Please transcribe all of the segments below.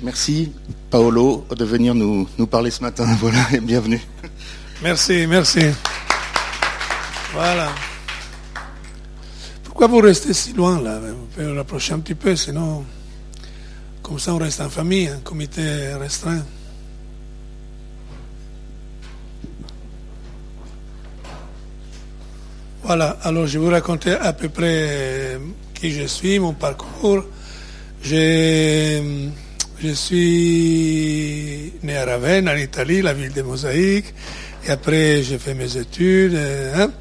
Merci Paolo de venir nous, nous parler ce matin. Voilà, et bienvenue. Merci, merci. Voilà. Pourquoi vous restez si loin là? Vous pouvez rapprocher un petit peu, sinon, comme ça on reste en famille, un comité restreint. Voilà, alors je vais vous raconter à peu près qui je suis, mon parcours. Je, je suis né à Ravenne, en Italie, la ville des mosaïques. Et après, j'ai fait mes études. Hein,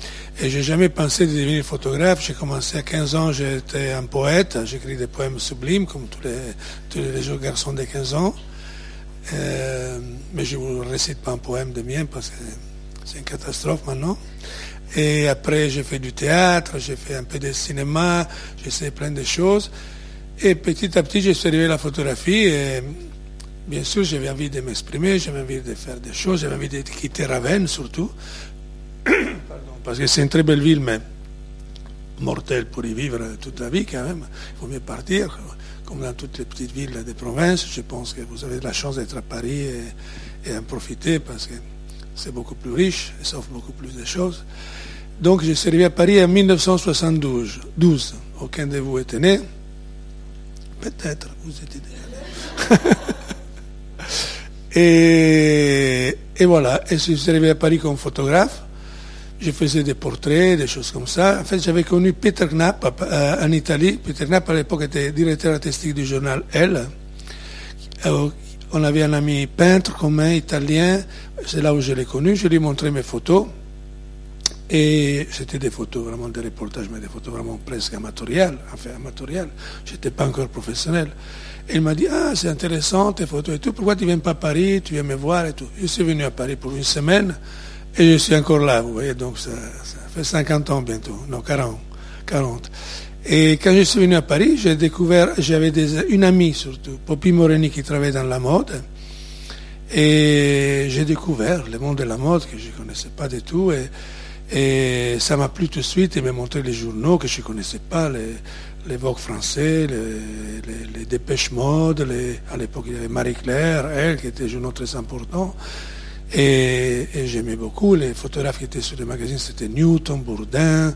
et j'ai jamais pensé de devenir photographe. J'ai commencé à 15 ans, j'étais un poète. J'écris des poèmes sublimes, comme tous les, tous les jeunes garçons de 15 ans. Euh, mais je ne vous récite pas un poème de mien parce que c'est une catastrophe maintenant. Et après, j'ai fait du théâtre, j'ai fait un peu de cinéma, j'ai plein de choses. Et petit à petit, j'ai à la photographie. Et bien sûr, j'avais envie de m'exprimer, j'avais envie de faire des choses, j'avais envie de quitter Ravenne surtout. parce que c'est une très belle ville, mais mortelle pour y vivre toute la vie quand même. Il faut mieux partir, comme dans toutes les petites villes des provinces. Je pense que vous avez la chance d'être à Paris et, en profiter parce que c'est beaucoup plus riche et ça offre beaucoup plus de choses. Donc suis arrivé à Paris en 1972. 12. Aucun de vous était né. Peut-être, vous étiez et, voilà. Et je suis arrivé à Paris comme photographe. Je faisais des portraits, des choses comme ça. En fait, j'avais connu Peter Knapp euh, en Italie. Peter Knapp, à l'époque, était directeur artistique du journal Elle. Euh, on avait un ami peintre commun, italien. C'est là où je l'ai connu. Je lui ai montré mes photos. Et c'était des photos, vraiment des reportages, mais des photos vraiment presque amatoriales, enfin amatoriales. Je n'étais pas encore professionnel. Et il m'a dit, ah, c'est intéressant tes photos et tout, pourquoi tu ne viens pas à Paris, tu viens me voir et tout. Je suis venu à Paris pour une semaine et je suis encore là, vous voyez, donc ça, fait 50 ans bientôt, non, 40. 40. Et quand je suis venu à Paris, j'ai découvert, j'avais une amie surtout, Poppy Moreni, qui travaillait dans la mode. Et j'ai découvert le monde de la mode que je ne connaissais pas du tout. Et, et ça m'a plu tout de suite. Il m'a montré les journaux que je ne connaissais pas, les, Vogue français, les, Dépêches Mode. À l'époque, il y avait Marie-Claire, elle, qui était un journaux très important. Et, j'aimais beaucoup. Les photographes qui étaient sur les magazines, c'était Newton, Bourdin.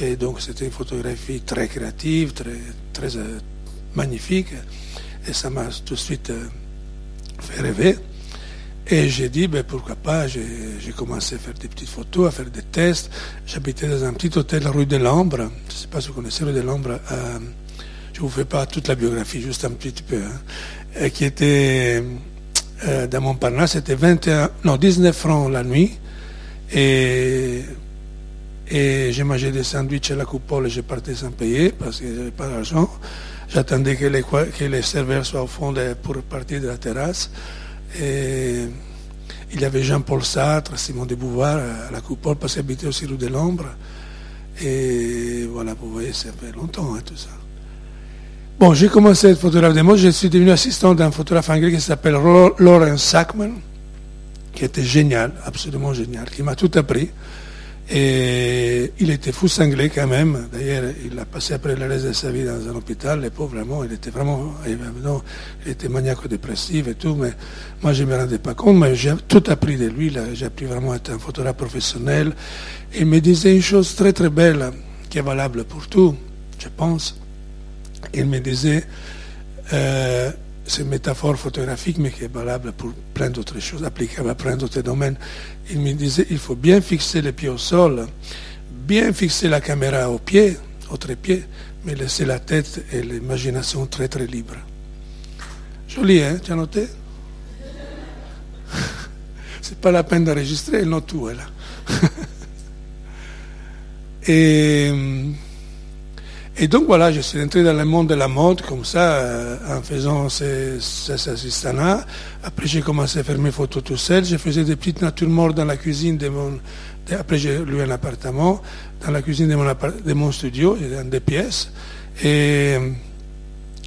Et donc, c'était une photographie très créative, très, très euh, magnifique. Et ça m'a tout de suite euh, fait rêver. Et j'ai dit, ben, pourquoi pas, j'ai commencé à faire des petites photos, à faire des tests. J'habitais dans un petit hôtel rue de l'Ambre. Je ne sais pas si vous connaissez rue de l'Ambre. Euh, je ne vous fais pas toute la biographie, juste un petit peu. Hein, qui était euh, dans Montparnasse, c'était 21, non, 19 francs la nuit. Et, j'ai mangé des sandwichs à la coupole et je partais sans payer parce que j'avais pas d'argent. J'attendais que les, serveurs soient au fond pour partir de la terrasse. Il y avait Jean-Paul Sartre, Simon de Beauvoir à la coupole, parce qu'il habitait aussi rue de l'Ombre. Et voilà, vous voyez, ça fait longtemps hein, tout ça. Bon, j'ai commencé à être photographe de mode, je suis devenu assistant d'un photographe anglais qui s'appelle Lawrence Sackman, qui était génial, absolument génial, qui m'a tout appris. Et il était fou cinglé quand même. D'ailleurs, il a passé après le reste de sa vie dans un hôpital. Le pauvre, vraiment, il était vraiment, non, il était maniaco-dépressif et tout. Mais moi, je ne me rendais pas compte. Mais j'ai tout appris de lui. J'ai appris vraiment à être un photographe professionnel. Il me disait une chose très très belle qui est valable pour tout, je pense. Il me disait, euh, c'est une métaphore photographique, mais qui est valable pour plein d'autres choses, applicable à plein d'autres domaines. Il me disait, il faut bien fixer les pieds au sol, bien fixer la caméra au pied, au trépied, mais laisser la tête et l'imagination très très libres. Joli, hein Tu as noté? C'est pas la peine d'enregistrer, il note tout, là. et et donc voilà, je suis entré dans le monde de la mode comme ça, euh, en faisant ces, ces assistants-là. Après, j'ai commencé à faire mes photos tout seul. Je faisais des petites natures mortes dans la cuisine de mon... Après, j'ai loué un appartement dans la cuisine de mon, studio, dans des pièces. Et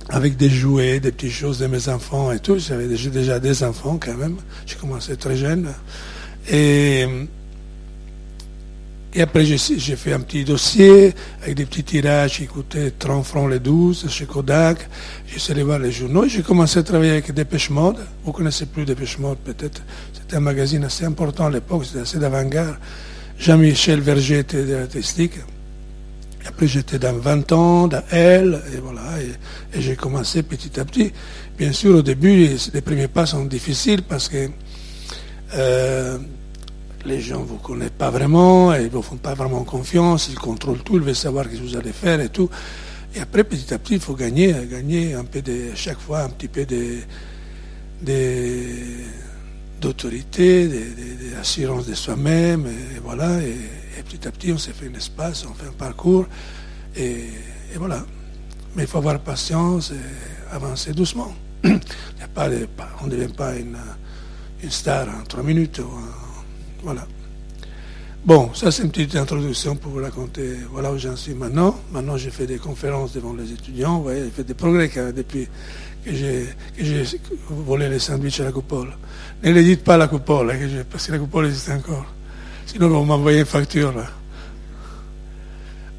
avec des jouets, des petites choses de mes enfants et tout. J'avais déjà, des enfants quand même. J'ai commencé très jeune. Et Et après, j'ai fait un petit dossier avec des petits tirages qui coûtaient 30 francs les 12 chez Kodak. J'ai allé voir les journaux et j'ai commencé à travailler avec Dépêche Mode. Vous connaissez plus Dépêche Mode peut-être. C'était un magazine assez important à l'époque, c'était assez d'avant-garde. Jean-Michel Verger était de l'artistique. Après, j'étais dans 20 ans, dans Elle, et voilà, et, j'ai commencé petit à petit. Bien sûr, au début, les, premiers pas sont difficiles parce que euh, les gens ne vous connaissent pas vraiment, ils ne vous font pas vraiment confiance, ils contrôlent tout, ils veulent savoir ce que vous allez faire et tout. Et après, petit à petit, il faut gagner, gagner un peu de, chaque fois un petit peu de, d'autorité, d'assurance de, soi-même, et, voilà. Et, petit à petit, on s'est fait un espace, on fait un parcours, et, voilà. Mais il faut avoir patience et avancer doucement. Il pas on ne devient pas une, star en trois minutes. Voilà. Bon, ça c'est une petite introduction pour vous raconter voilà où j'en suis maintenant. Maintenant, j'ai fait des conférences devant les étudiants. Vous voyez, j'ai fait des progrès depuis que j'ai volé les sandwichs à la coupole. Ne le dites pas à la coupole, hein, parce que la coupole existe encore. Sinon, vous m'envoyez une facture.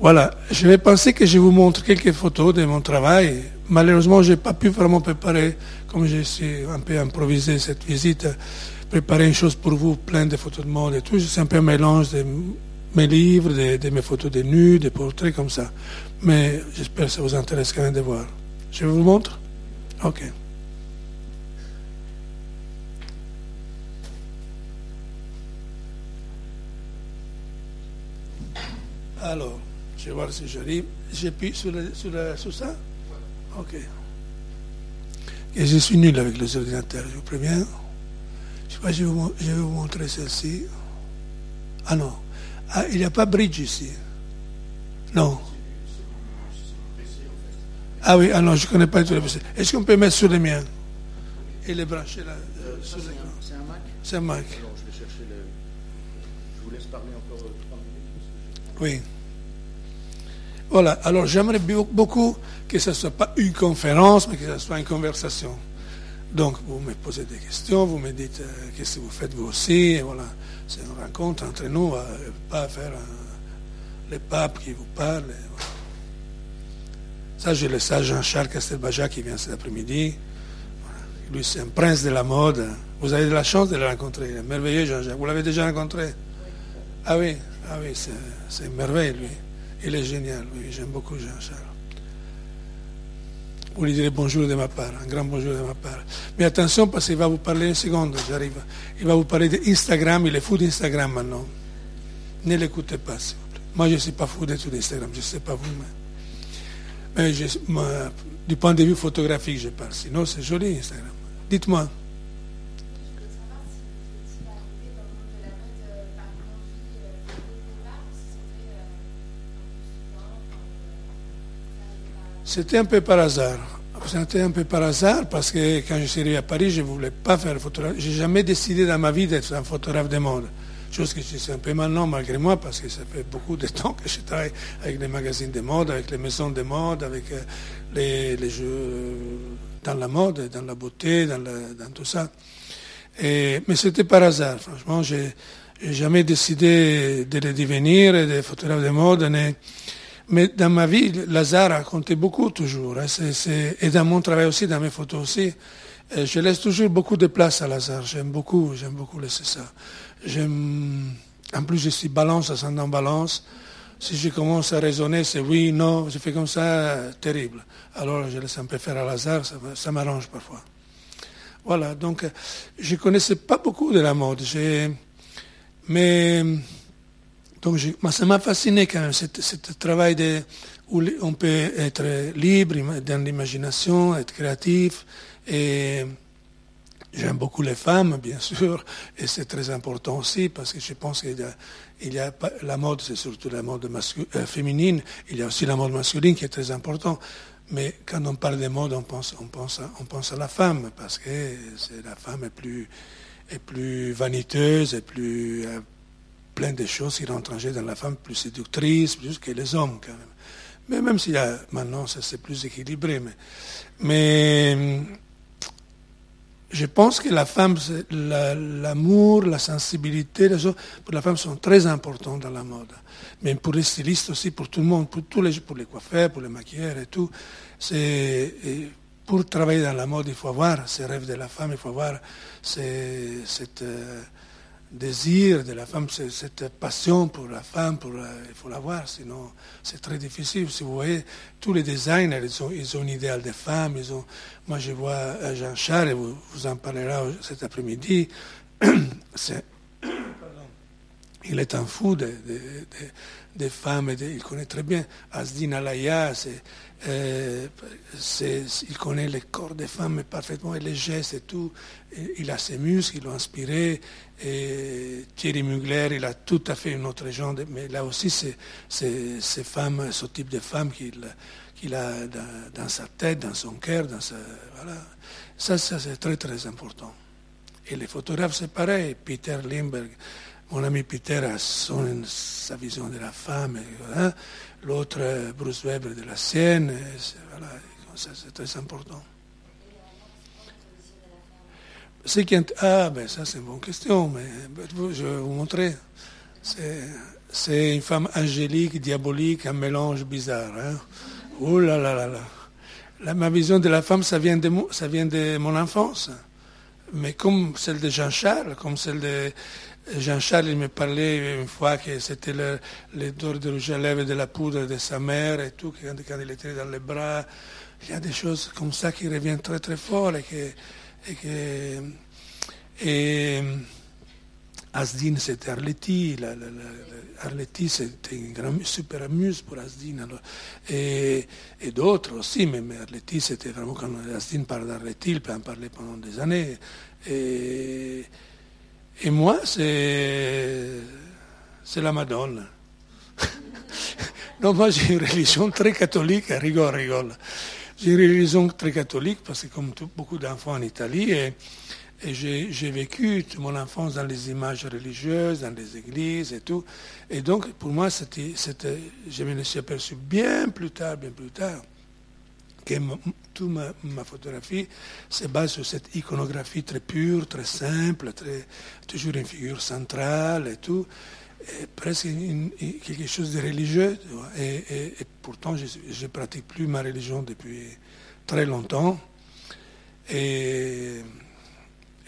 Voilà, je vais penser que je vous montre quelques photos de mon travail. Malheureusement, je n'ai pas pu vraiment préparer, comme j'ai un peu improvisé cette visite, préparer une chose pour vous, plein de photos de mode et tout. C'est un peu un mélange de mes livres, de, mes photos de nus, des portraits comme ça. Mais j'espère que ça vous intéresse quand même de voir. Je vous montre? Ok. Alors, je vais voir si j'arrive. J'appuie sur, sur, sur ça? Ok. Et je suis nul avec les ordinateurs, je vous préviens. Je, sais pas, je, vais, vous, je vais vous montrer celle-ci. Ah non. Ah, il n'y a pas bridge ici. Non. Ah oui, ah non, je ne connais pas tout le PC. Est-ce qu'on peut mettre sur les miens Et les brancher là euh, sur l'écran C'est un Mac C'est un Mac. Alors, je vais chercher le. Je vous laisse parler encore trois minutes. Oui. Voilà, alors j'aimerais beaucoup que ce ne soit pas une conférence, mais que ce soit une conversation. Donc, vous me posez des questions, vous me dites euh, qu'est-ce que vous faites vous aussi, et voilà. C'est une rencontre entre nous, euh, pas faire les papes qui vous parlent. Ça, je le sais, Jean-Charles Castelbaja qui vient cet après-midi. Lui, c'est un prince de la mode. Vous avez de la chance de le rencontrer. Il est merveilleux, Jean-Jacques. Vous l'avez déjà rencontré? Ah oui, ah oui c'est merveilleux, lui. Il est génial, oui. J'aime beaucoup Jean-Charles. Vous lui direz bonjour de ma part, un grand bonjour de ma part. Mais attention parce qu'il va vous parler une seconde, j'arrive. Il va vous parler d'Instagram, il est fou d'Instagram maintenant. Ne l'écoutez pas, s'il vous plaît. Moi, je ne suis pas fou de tout d'Instagram, je ne sais pas vous, mais du point de vue photographique, je parle. Sinon, c'est joli, Instagram. Dites-moi. C'était un peu par hasard. C'était un peu par hasard parce que quand je suis arrivé à Paris, je ne voulais pas faire photographie. Je n'ai jamais décidé dans ma vie d'être un photographe de mode. Chose que je sais un peu maintenant malgré moi, parce que ça fait beaucoup de temps que je travaille avec les magazines de mode, avec les maisons de mode, avec euh, les, jeux dans la mode, dans la beauté, dans, tout ça. mais c'était par hasard, franchement. Je n'ai jamais décidé de le devenir, de photographe de mode. Dans ma vie, l'hasard a compté beaucoup toujours. Hein. et dans mon travail aussi, dans mes photos aussi. Euh, je laisse toujours beaucoup de place à l'hasard. J'aime beaucoup, j'aime beaucoup laisser ça. En plus, je suis balance, ascendant balance. Si je commence à raisonner, c'est oui, non, je fais comme ça, terrible. Alors, je laisse un peu faire à hasard, ça, m'arrange parfois. Voilà, donc, je ne connaissais pas beaucoup de la mode. Mais, donc, ça m'a fasciné quand même, ce travail où on peut être libre dans l'imagination, être créatif. Et, J'aime beaucoup les femmes, bien sûr, et c'est très important aussi parce que je pense qu'il y a, la mode, c'est surtout la mode euh, féminine, il y a aussi la mode masculine qui est très important. Mais quand on parle de mode, on pense, on pense, à, on pense à la femme parce que la femme est plus, est plus vaniteuse, et plus euh, plein de choses qui jeu dans la femme, plus séductrice, plus que les hommes quand même. Mais même s'il y a maintenant, c'est plus équilibré. mais, mais je pense que la femme, l'amour, la, sensibilité, les choses, pour la femme sont très importants dans la mode. Mais pour les stylistes aussi, pour tout le monde, pour tous les, pour les coiffeurs, pour les maquilleurs et tout, c'est pour travailler dans la mode, il faut avoir ces rêves de la femme, il faut avoir cette euh, désir de la femme, cette passion pour la femme, pour il faut l'avoir, sinon c'est très difficile. Si vous voyez, tous les designers, ils ont, ils ont un idéal de femme. Ils ont, moi, je vois euh, Jean-Charles, vous, vous en parlera cet après-midi. il est un fou des de, femmes, il connaît très bien. Asdin Alaya, c'est euh, il connaît le corps des femmes parfaitement et les gestes et tout. il a ses muscles, il l'a inspiré. Thierry Mugler, il a tout à fait une autre genre. mais là aussi, c'est ces femmes, ce type de femmes qu'il a dans, sa tête, dans son cœur. Dans sa, voilà. Ça, ça c'est très très important. Et les photographes, c'est pareil. Peter Lindbergh, mon ami Peter a son, sa vision de la femme. L'autre Bruce Weber de la Sienne. Voilà, c'est très important. C'est qui... Ah, ben ça c'est une bonne question, mais je vais vous montrer. C'est une femme angélique, diabolique, un mélange bizarre. Hein? Oh là là là là. ma vision de la femme, ça vient de, ça vient de mon enfance. Mais comme celle de Jean-Charles, comme celle de, Jean-Charles me parlait une fois que c'était l'odeur de rouge à de la poudre de sa mère et tout, quand, quand il était dans les bras. Il y a des choses comme ça qui reviennent très très fort et que. Asdin, c'était Arletty. La, c'était une grande, super amuse pour Asdin. et, et d'autres aussi, mais, mais c'était vraiment quand Asdin parle d'Arletty, il peut en parler pendant des années. Et moi, c'est, la Madone. non, moi j'ai une religion très catholique, rigole, rigole. J'ai une religion très catholique parce que comme beaucoup d'enfants en Italie, et, j'ai, vécu toute mon enfance dans les images religieuses, dans les églises et tout. Et donc, pour moi, c'était, c'était, je me suis aperçu bien plus tard, bien plus tard, que ma, photographie se base sur cette iconographie très pure, très simple, très, toujours une figure centrale et tout, presque quelque chose de religieux. Et, pourtant, je ne pratique plus ma religion depuis très longtemps. Et,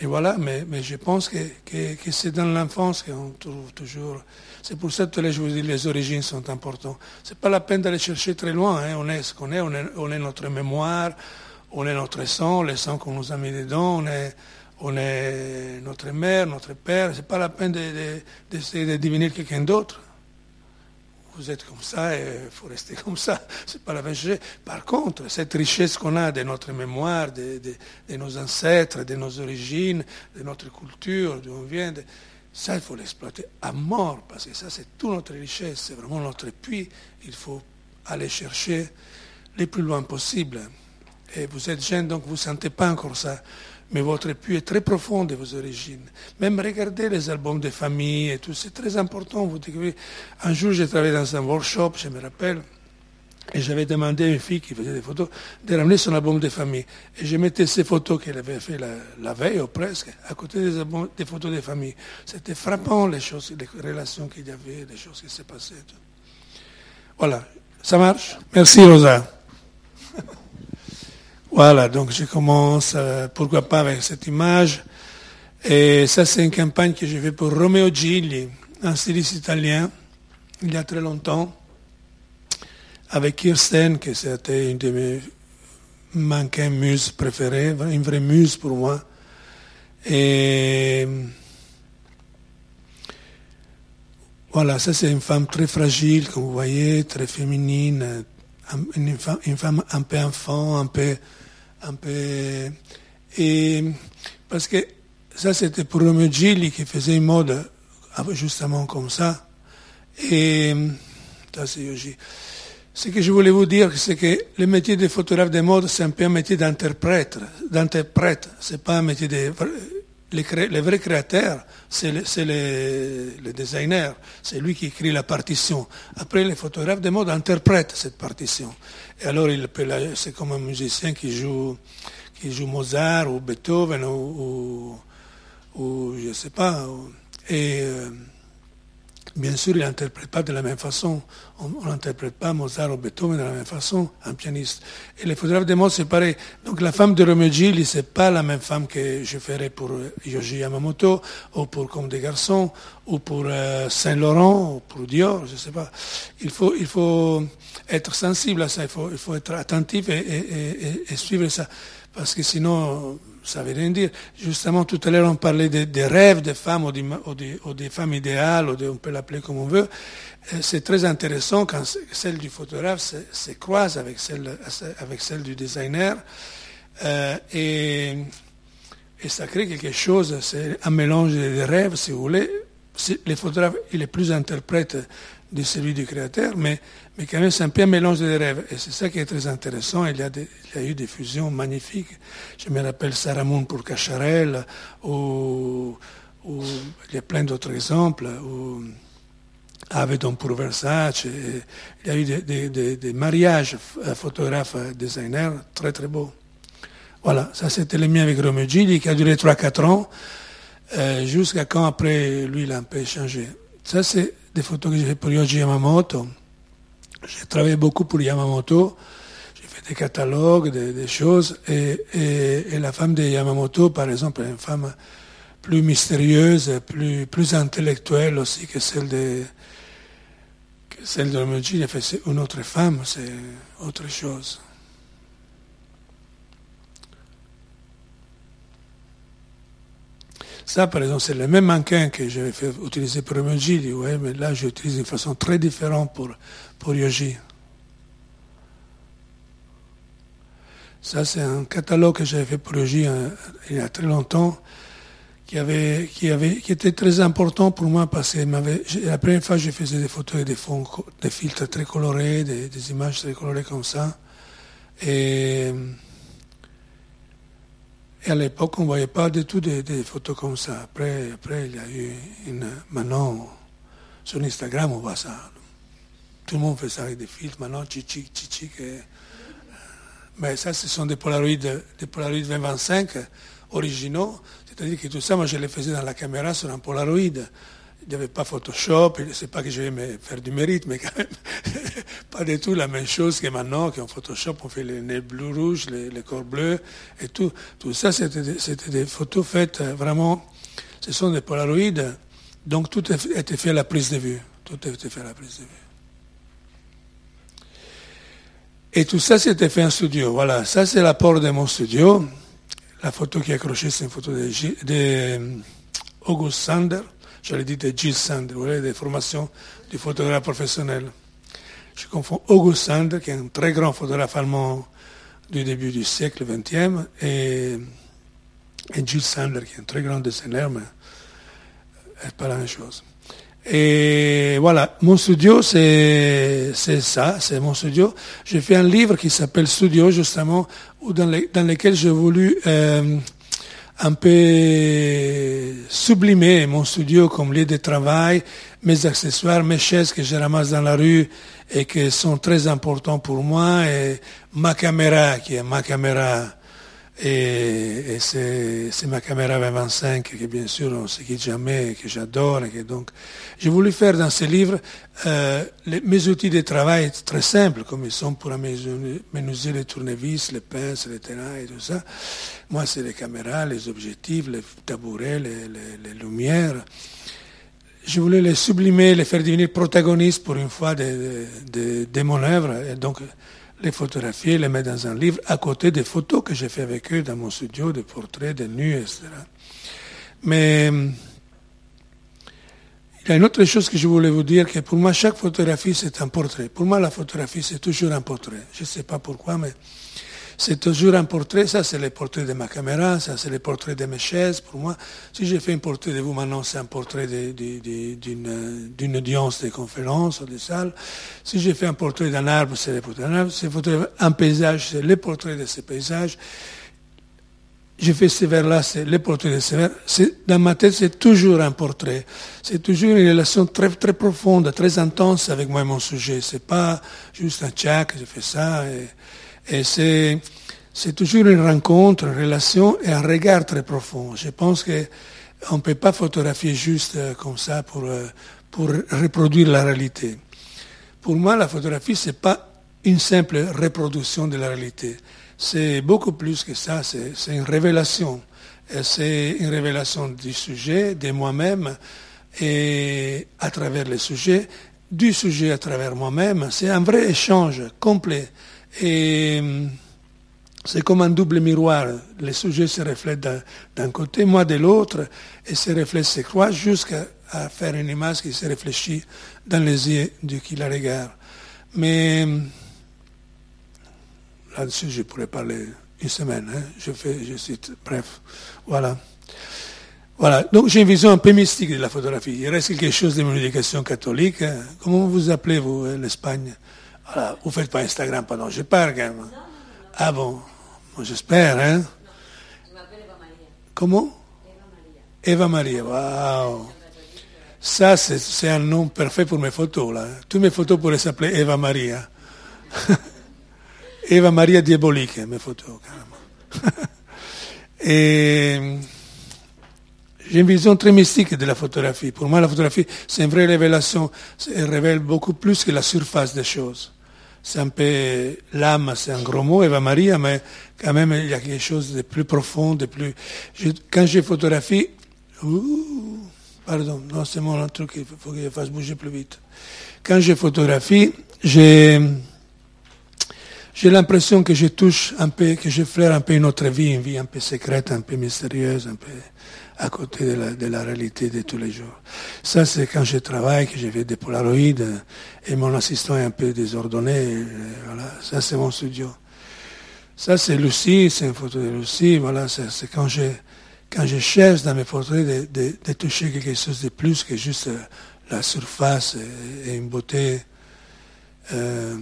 voilà, mais, je pense que c'est dans l'enfance qu'on trouve toujours c'est pour ça que je vous dis les origines sont importantes. Ce n'est pas la peine d'aller chercher très loin. Hein. On est ce qu'on est, on, est, notre mémoire, on est notre sang, le sang qu'on nous a mis dedans, on est, notre mère, notre père. Ce n'est pas la peine d'essayer de, devenir quelqu'un d'autre. Vous êtes comme ça et il faut rester comme ça. Ce n'est pas la peine Par contre, cette richesse qu'on a de notre mémoire, de, nos ancêtres, de nos origines, de notre culture, d'où on vient, ça, il faut l'exploiter à mort, parce que ça, c'est toute notre richesse, c'est vraiment notre puits. Il faut aller chercher le plus loin possible. Et vous êtes jeune, donc vous ne sentez pas encore ça. Mais votre puits est très profond de vos origines. Même regardez les albums de famille et tout, c'est très important. Vous un jour, j'ai travaillé dans un workshop, je me rappelle, et j'avais demandé à une fille qui faisait des photos de ramener son album de famille. Et je mettais ces photos qu'elle avait fait la, veille ou presque à côté des, des photos de famille. C'était frappant les choses, les relations qu'il y avait, les choses qui s'est passées. Voilà, ça marche? Merci Rosa. voilà, donc je commence, euh, pourquoi pas avec cette image. Et ça, c'est une campagne que j'ai faite pour Romeo Gigli, un styliste italien, il y a très longtemps avec Kirsten, qui c'était une de mes mannequins muses préférées, une vraie muse pour moi. Et voilà, ça c'est une femme très fragile, comme vous voyez, très féminine, une femme, un peu enfant, un peu, un peu. Et parce que ça c'était pour Romeo Gilli qui faisait une mode justement comme ça. Et ça c'est ce que je voulais vous dire, c'est que le métier de photographe de mode, c'est un peu un métier d'interprète. d'interprète. C'est pas un métier de... Les, vrais créateurs, c'est le, designer, c'est lui qui écrit la partition. Après, les photographes de mode interprètent cette partition. Et alors, c'est comme un musicien qui joue, qui joue Mozart ou Beethoven ou, ou, je ne sais pas. Euh, bien sûr, il n'interprète pas de la même façon. On n'interprète pas Mozart ou Beethoven de la même façon, un pianiste. Et les photographes de mode, c'est pareil. Donc la femme de Romeo Gilli, c'est pas la même femme que je ferais pour Yoji Yamamoto, ou pour Comme des garçons, ou pour euh, Saint-Laurent, ou pour Dior, je ne sais pas. Il faut, il faut être sensible à ça, il faut, être attentif et, suivre ça. Parce que sinon, ça veut rien dire. Justement, tout à l'heure, on parlait des, rêves des femmes ou des, femmes idéales, ou on peut l'appeler comme on veut. C'est très intéressant quand celle du photographe se, se croise avec celle, avec celle du designer. Euh, et, ça crée quelque chose, c'est un mélange des rêves, si vous voulez. Les photographes, il est plus interprète de celui du créateur, mais, mais quand même c'est un peu un mélange des rêves. Et c'est ça qui est très intéressant. Il y, a il y a eu des fusions magnifiques. Je me rappelle Saramon pour Cacharel, ou, il y a plein d'autres exemples, ou Avedon pour Versace. il y a eu des, mariages photographes, designers très très beaux. Voilà, ça c'était le mien avec Romeo qui a duré 3-4 ans, euh, jusqu'à quand après lui il a un peu changé. Ça c'est des photos que j'ai fait pour Yoji Yamamoto. J'ai travaillé beaucoup pour Yamamoto. J'ai fait des catalogues, des, choses. Et, la femme de Yamamoto, par exemple, est une femme plus mystérieuse, plus, plus intellectuelle aussi que celle de, que celle de. C'est une autre femme, c'est autre chose. Ça, par exemple, c'est le même mannequin que j'avais fait utiliser pour. Ouais, mais là, j'utilise d'une façon très différente pour, pour Yoji. Ça, c'est un catalogue que j'avais fait pour Yoji euh, il y a très longtemps, qui, avait, qui, avait, qui était très important pour moi parce que la première fois, je faisais des photos et des fonds, des filtres très colorés, des, images très colorées comme ça. Et à l'époque, on ne voyait pas du tout des, photos comme ça. Après, il y a eu une. Maintenant, sur Instagram, on voit ça. Tout le monde fait ça avec des filtres. Maintenant, chichi, chichi. Mais ça, ce sont des Polaroids, des Polaroids 2025 originaux. C'est-à-dire que tout ça, moi, je les faisais dans la caméra sur un Polaroid il n'y avait pas Photoshop, c'est pas que je vais me faire du mérite, mais quand même, pas du tout la même chose que maintenant, qu'en Photoshop, on fait les nez bleu rouges, les, corps bleus, et tout. Tout ça, c'était des photos faites euh, vraiment, ce sont des polaroïdes, donc tout était fait à la prise de vue. Tout était fait à la prise de vue. Et tout ça, c'était fait en studio. Voilà, ça, c'est la porte de mon studio. La photo qui est accrochée, c'est une photo de, de euh, August Sander j'allais dire de Gilles vous voyez, des formations du photographe professionnel. Je confonds August Sander, qui est un très grand photographe allemand du début du siècle XXe, et, et Gilles Sander, qui est un très grand designer, mais n'est pas la même chose. Et voilà, mon studio, c'est ça, c'est mon studio. J'ai fait un livre qui s'appelle Studio, justement, dans, dans lequel j'ai voulu euh, un peu sublimé mon studio comme lieu de travail, mes accessoires, mes chaises que je ramasse dans la rue et qui sont très importants pour moi, et ma caméra qui est ma caméra, et, c'est ma caméra 25 que bien sûr on ne se quitte jamais, que j'adore, et que donc j'ai voulu faire dans ce livre euh, mes outils de travail très simples, comme ils sont pour menuiser les tournevis, les pinces, les terrains et tout ça. Moi, c'est les caméras, les objectifs, les tabourets, les, lumières. Je voulais les sublimer, les faire devenir protagonistes pour une fois de, de, mon œuvre, et donc les photographier, les mettre dans un livre, à côté des photos que j'ai fait avec eux dans mon studio, des portraits, des nus, etc. Mais il y a une autre chose que je voulais vous dire, que pour moi, chaque photographie, c'est un portrait. Pour moi, la photographie, c'est toujours un portrait. Je ne sais pas pourquoi, mais c'est toujours un portrait. Ça, c'est le portrait de ma caméra, ça, c'est le portrait de mes chaises. Pour moi, si j'ai fait un portrait de vous maintenant, c'est un portrait d'une audience de conférence ou de salle. Si j'ai fait un portrait d'un arbre, c'est le portrait d'un arbre. Si j'ai un paysage, c'est le portrait de ce paysage. J'ai fait ce vers-là, c'est le portrait de ce vers. Dans ma tête, c'est toujours un portrait. C'est toujours une relation très, très profonde, très intense avec moi et mon sujet. C'est pas juste un tchac, j'ai fait ça. Et c'est, toujours une rencontre, une relation et un regard très profond. Je pense qu'on ne peut pas photographier juste euh, comme ça euh, pour reproduire la réalité. Pour moi, la photographie, ce n'est pas une simple reproduction de la réalité. C'est beaucoup plus que ça, c'est une révélation. C'est une révélation du sujet, de moi-même, et à travers le sujet, du sujet à travers moi-même. C'est un vrai échange complet. Et c'est comme un double miroir. Le sujet se reflète d'un côté, moi de l'autre, et ces reflets se croisent jusqu'à faire une image qui se réfléchit dans les yeux de qui la regarde. Mais là-dessus, je pourrais parler une semaine. Hein. Je fais, je cite, bref, voilà. Voilà, donc j'ai une vision un peu mystique de la photographie. Il reste quelque chose de mon éducation catholique. Hein. Comment vous appelez, vous, euh, l'Espagne? Voilà, vous faites pas Instagram pendant je parle, quand même. Ah bon J'espère, hein. Comment? Eva Maria. Eva Maria, waouh Ça, c'est un nom parfait pour mes photos, là. Toutes mes photos pourraient s'appeler Eva Maria. Eva Maria diabolique, mes photos, carrément. Et j'ai une vision très mystique de la photographie. Pour moi, la photographie, c'est une vraie révélation. Elle révèle beaucoup plus que la surface des choses. C'est un peu l'âme, c'est un gros mot, Eva Maria, mais quand même, il y a quelque chose de plus profond, de plus. quand j'ai photographie, pardon, non, c'est mon truc, il faut que je fasse bouger plus vite. Quand j'ai photographie, j'ai j'ai l'impression que je touche un peu, que je flaire un peu une autre vie, une vie un peu secrète, un peu mystérieuse, un peu à côté de la, de la réalité de tous les jours. Ça, c'est quand je travaille, que j'ai fait des polaroïdes et mon assistant est un peu désordonné. voilà, ça, c'est mon studio. Ça, c'est Lucie, c'est une photo de Lucie. Voilà, c'est quand je, quand je cherche dans mes photos de, de, toucher quelque chose de plus que juste la surface et, une beauté. Euh,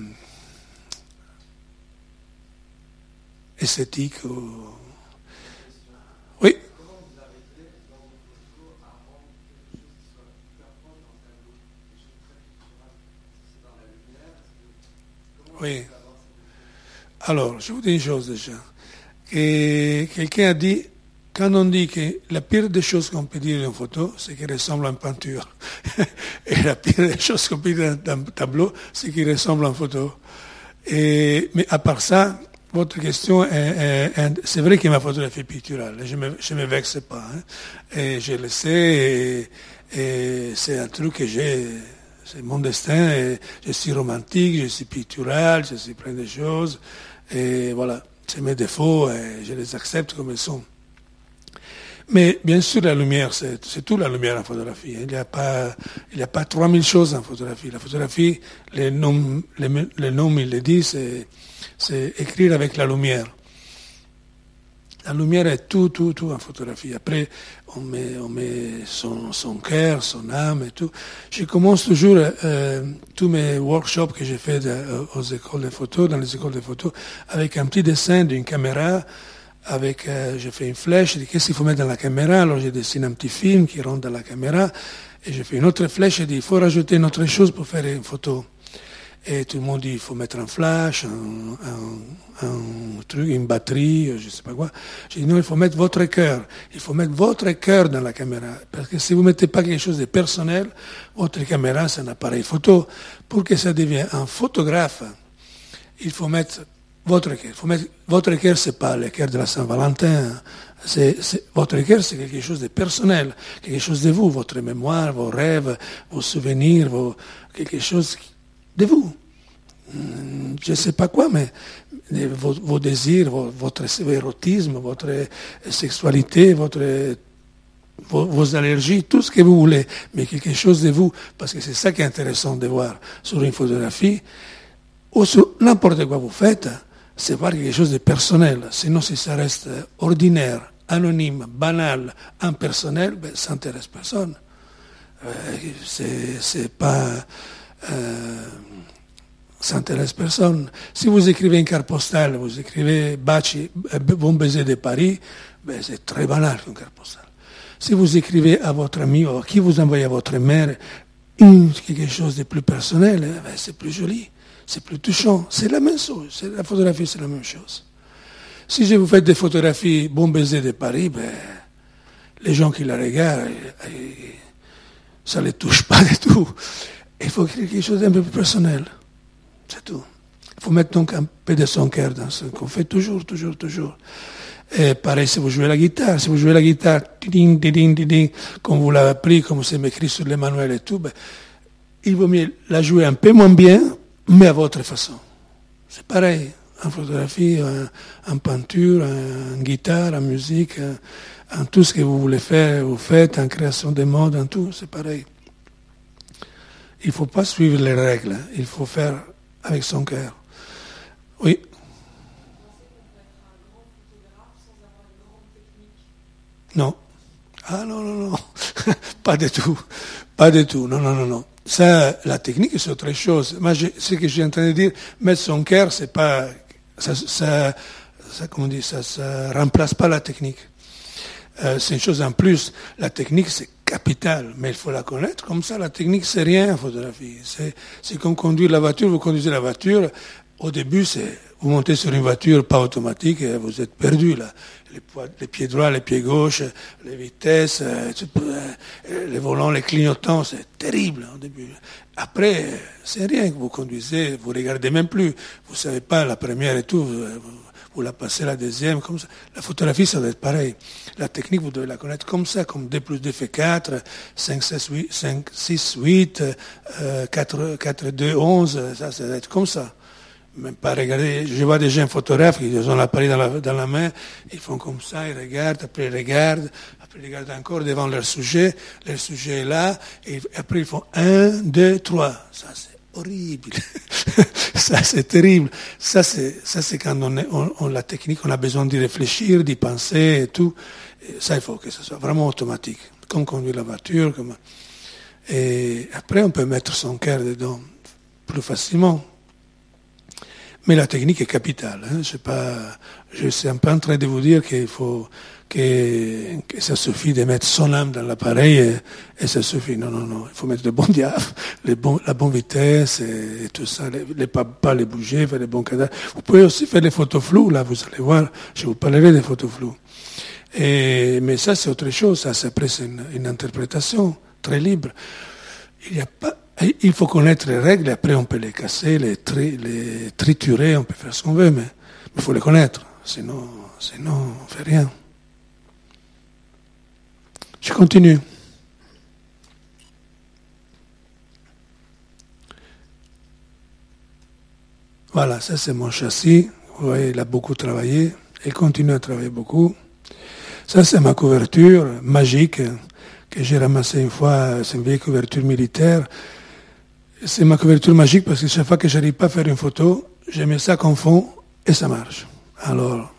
esthétique. Ou... Oui. Alors, je vous dis une chose déjà. quelqu'un a dit, quand on dit que la pire des choses qu'on peut dire d'une photo, c'est qu'elle ressemble à une peinture. Et la pire des choses qu'on peut dire d'un tableau, c'est qu'il ressemble à une photo. Mais à part ça, votre question est, c'est vrai que ma photographie picturale, je ne me, vexe pas, hein. et je le sais, et, c'est un truc que j'ai, c'est mon destin, et je suis romantique, je suis pictural, je suis plein de choses, et voilà, c'est mes défauts, et je les accepte comme ils sont. Mais bien sûr, la lumière, c'est tout la lumière en photographie. Hein. Il n'y a pas, il n'y a pas 3000 choses en photographie. La photographie, les noms, les, les noms, il le dit, c'est c'est écrire avec la lumière. La lumière est tout, tout, tout en photographie. Après, on met, on met son, son cœur, son âme et tout. Je commence toujours euh, tous mes workshops que j'ai fait euh, aux écoles de photo, dans les écoles de photo, avec un petit dessin d'une caméra. Avec, euh, j'ai fait une flèche, je dis qu'est-ce qu'il faut mettre dans la caméra? Alors je dessine un petit film qui rentre dans la caméra. Et je fais une autre flèche, je dis il faut rajouter une autre chose pour faire une photo. Et tout le monde dit il faut mettre un flash, un, truc, une batterie, je ne sais pas quoi. J'ai dit non, il faut mettre votre cœur. Il faut mettre votre cœur dans la caméra. Parce que si vous ne mettez pas quelque chose de personnel, votre caméra, c'est un appareil photo. Pour que ça devienne un photographe, il faut mettre votre cœur. faut mettre, votre cœur, ce n'est pas le cœur de la Saint-Valentin. C'est, votre cœur, c'est quelque chose de personnel, quelque chose de vous, votre mémoire, vos rêves, vos souvenirs, vos, quelque chose de vous. Hmm, je ne sais pas quoi, mais vos, désirs, votre érotisme, votre sexualité, vos, allergies, tout ce que vous voulez, mais quelque chose de vous, parce que c'est ça qui est intéressant de voir sur une photographie, ou sur n'importe quoi vous faites, c'est voir quelque chose de personnel. Sinon, si ça reste ordinaire, anonyme, banal, impersonnel, ben, ça n'intéresse personne. Euh, c'est pas euh, ça n'intéresse personne. Si vous écrivez une carte postale, vous écrivez Baci, euh, bon baiser de Paris, ben c'est très banal une carte postale. Si vous écrivez à votre ami ou à qui vous envoyez à votre mère une, quelque chose de plus personnel, ben c'est plus joli, c'est plus touchant. C'est la même chose. La photographie, c'est la même chose. si je vous fais des photographies Bon baiser de Paris, ben, les gens qui la regardent, ça ne les touche pas du tout. Il faut quelque chose d'un peu plus personnel. C'est tout. Il faut mettre donc un peu de son cœur dans ce qu'on fait toujours, toujours, toujours. Et pareil, si vous jouez la guitare, si vous jouez la guitare, comme vous l'avez appris, comme c'est écrit sur les manuels et tout, ben, il vaut mieux la jouer un peu moins bien, mais à votre façon. C'est pareil, en photographie, en, peinture, en, guitare, en musique, en, tout ce que vous voulez faire, vous faites, en création de mode, en tout, c'est pareil. Il ne faut pas suivre les règles, il faut faire avec son cœur. Oui. Non. Ah non, non, non. pas du tout. Pas du tout. Non, non, non, non. Ça, la technique, c'est autre chose. Moi, ce que j'ai en train de dire, mettre son cœur, c'est pas, ça, ça, comment dit, ça, ça remplace pas la technique. Euh, c'est une chose en plus. La technique, c'est capital, mais il faut la connaître. Comme ça, la technique, c'est rien en photographie. C'est comme conduire la voiture. Vous conduisez la voiture. Au début, c'est vous montez sur une voiture pas automatique et vous êtes perdu là. Les, pieds droits, les pieds gauches, les vitesses, euh, euh, les volants, les clignotants, c'est terrible au début. Après, c'est rien que vous conduisez, vous regardez même plus. Vous savez pas la première et tout. Vous la passez la deuxième, comme ça. La photographie, ça doit être pareil. La technique, vous devez la connaître comme ça, comme 2 plus 2 fait 4, 5, 6, 8, 5, 6, 8 4, 4, 2, 11, ça, ça doit être comme ça. Même pas regarder, je vois des gens photographes qui ont l'appareil dans la, dans la main, ils font comme ça, ils regardent, après ils regardent, après ils regardent encore devant leur sujet, leur sujet est là, et après ils font 1, 2, 3. Ça, c'est horrible. ça, c'est terrible. Ça, c'est, ça, c'est quand on, la technique, on a besoin d'y réfléchir, d'y penser et tout. ça, il faut que ce soit vraiment automatique. Comme conduire la voiture. Comme... Et après, on peut mettre son cœur dedans plus facilement. Mais la technique est capitale. Je, pas, je suis un peu en train de vous dire qu'il faut que, ça suffit de mettre son âme dans l'appareil et, ça suffit. Non, non, non. Il faut mettre le bon diable, les la bonne vitesse et, tout ça. Les, les, pas, les bouger, faire les bons cadavres. Vous pouvez aussi faire les photos floues, là, vous allez voir. Je vous parlerai des photos floues. Mais ça, c'est autre chose. Ça, c'est une, interprétation très libre. Il a pas, il faut connaître les règles, après on peut les casser, les, les triturer, on peut faire ce qu'on veut, mais il faut les connaître, sinon, sinon on ne fait rien. Je continue. Voilà, ça c'est mon châssis. Vous voyez, il a beaucoup travaillé. Il continue à travailler beaucoup. Ça c'est ma couverture magique que j'ai ramassée une fois. C'est une vieille couverture militaire. C'est ma couverture magique parce que chaque fois que j'arrive pas à faire une photo, je mets ça comme fond et ça marche. Alors,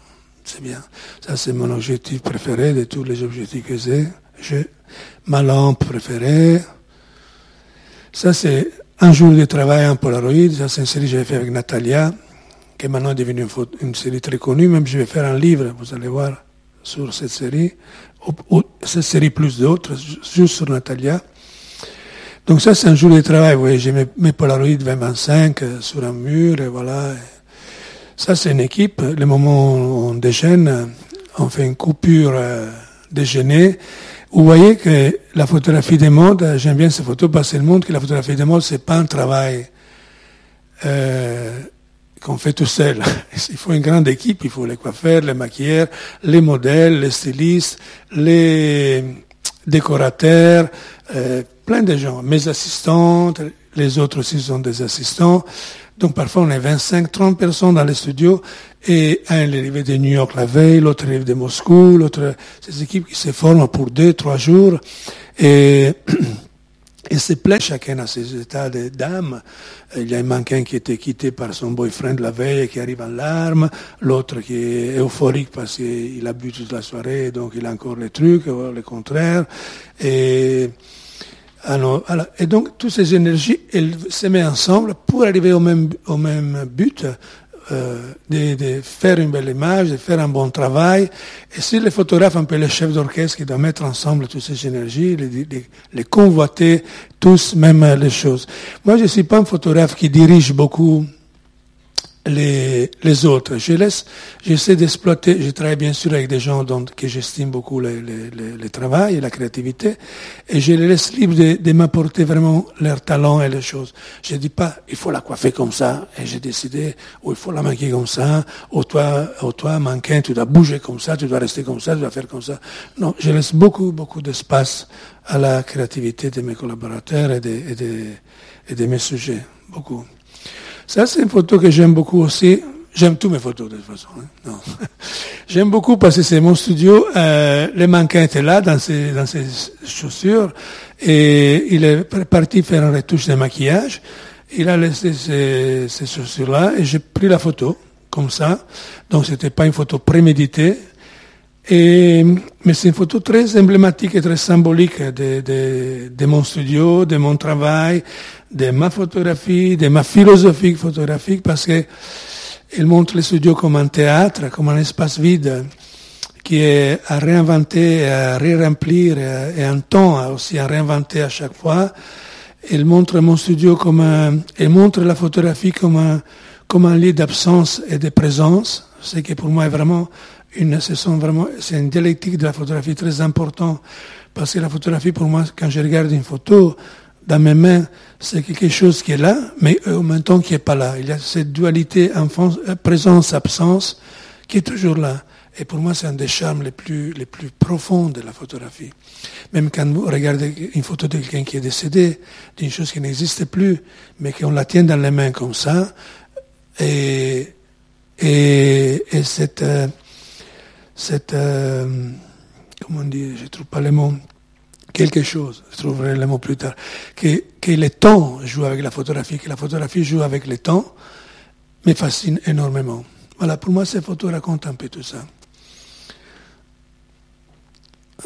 c'est bien. Ça, c'est mon objectif préféré de tous les objectifs que j'ai. J'ai ma lampe préférée. Ça, c'est un jour de travail en Polaroid. Ça, c'est une série que j'ai fait avec Natalia, qui est maintenant devenue une, série très connue. Même je vais faire un livre, vous allez voir, sur cette série. Ou, cette série plus d'autres, juste sur Natalia. Donc ça, c'est un jour de travail. Vous voyez, j'ai mes, Polaroid 2025 euh, sur un mur, et voilà. Ça, c'est une équipe. Le moment où on déjeune, on fait une coupure euh, déjeuner. Vous voyez que la photographie des modes, j'aime bien ces photos parce qu'elle montre que la photographie des modes, c'est pas un travail euh, qu'on fait tout seul. Il faut une grande équipe, il faut les coiffeurs, les maquilleurs, les modèles, les stylistes, les décorateurs, euh, plein de gens, mes assistantes, les autres aussi sont des assistants. Donc parfois on est 25, 30 personnes dans les studios et un est arrivé de New York la veille, l'autre arrive de Moscou, l'autre, ces équipes qui se forment pour deux, trois jours et, et se plaît chacun à ses états d'âme. Il y a un mannequin qui était quitté par son boyfriend la veille et qui arrive en larmes, l'autre qui est euphorique parce qu'il a bu toute la soirée, donc il a encore les trucs, le contraire. Et, alors, et donc, toutes ces énergies, elles se mettent ensemble pour arriver au même, au même but, euh, de, de, faire une belle image, de faire un bon travail. Et si les photographes, un peu les chefs d'orchestre qui doivent mettre ensemble toutes ces énergies, les, les, les, convoiter tous, même les choses. Moi, je ne suis pas un photographe qui dirige beaucoup les, autres. Je laisse, j'essaie d'exploiter, je travaille bien sûr avec des gens dont, que j'estime beaucoup le, travail et la créativité, et je les laisse libres de, m'apporter vraiment leurs talents et les choses. Je dis pas, il faut la coiffer comme ça, et j'ai décidé, ou il faut la manquer comme ça, ou toi, ou toi, manquin, tu dois bouger comme ça, tu dois rester comme ça, tu dois faire comme ça. Non, je laisse beaucoup, beaucoup d'espace à la créativité de mes collaborateurs et de, et de mes sujets. Beaucoup. Ça, c'est une photo que j'aime beaucoup aussi. J'aime toutes mes photos de toute façon. Hein. J'aime beaucoup parce que c'est mon studio. Euh, le mannequin était là dans ses, dans ses chaussures et il est parti faire une retouche de maquillage. Il a laissé ces, ces chaussures-là et j'ai pris la photo comme ça. Donc c'était pas une photo préméditée. Et, mais c'est une photo très emblématique et très symbolique de, de, de mon studio, de mon travail, de ma photographie, de ma philosophie photographique, parce que il montre le studio comme un théâtre, comme un espace vide qui est à réinventer, à ré-remplir, et un temps aussi à réinventer à chaque fois. Il montre mon studio comme un, il montre la photographie comme un, comme un lieu d'absence et de présence, ce qui pour moi est vraiment une, sont vraiment, c'est une dialectique de la photographie très important, parce que la photographie pour moi, quand je regarde une photo, dans mes mains, c'est quelque chose qui est là, mais en même temps qui n'est pas là. Il y a cette dualité présence-absence qui est toujours là. Et pour moi, c'est un des charmes les plus, les plus profonds de la photographie. Même quand vous regardez une photo de quelqu'un qui est décédé, d'une chose qui n'existe plus, mais qu'on la tient dans les mains comme ça, et, et, et cette, euh, cette euh, comment dit, je trouve pas les mots, quelque chose, je trouverai le mot plus tard, que, que le temps joue avec la photographie, que la photographie joue avec le temps, me fascine énormément. Voilà, pour moi, ces photos racontent un peu tout ça.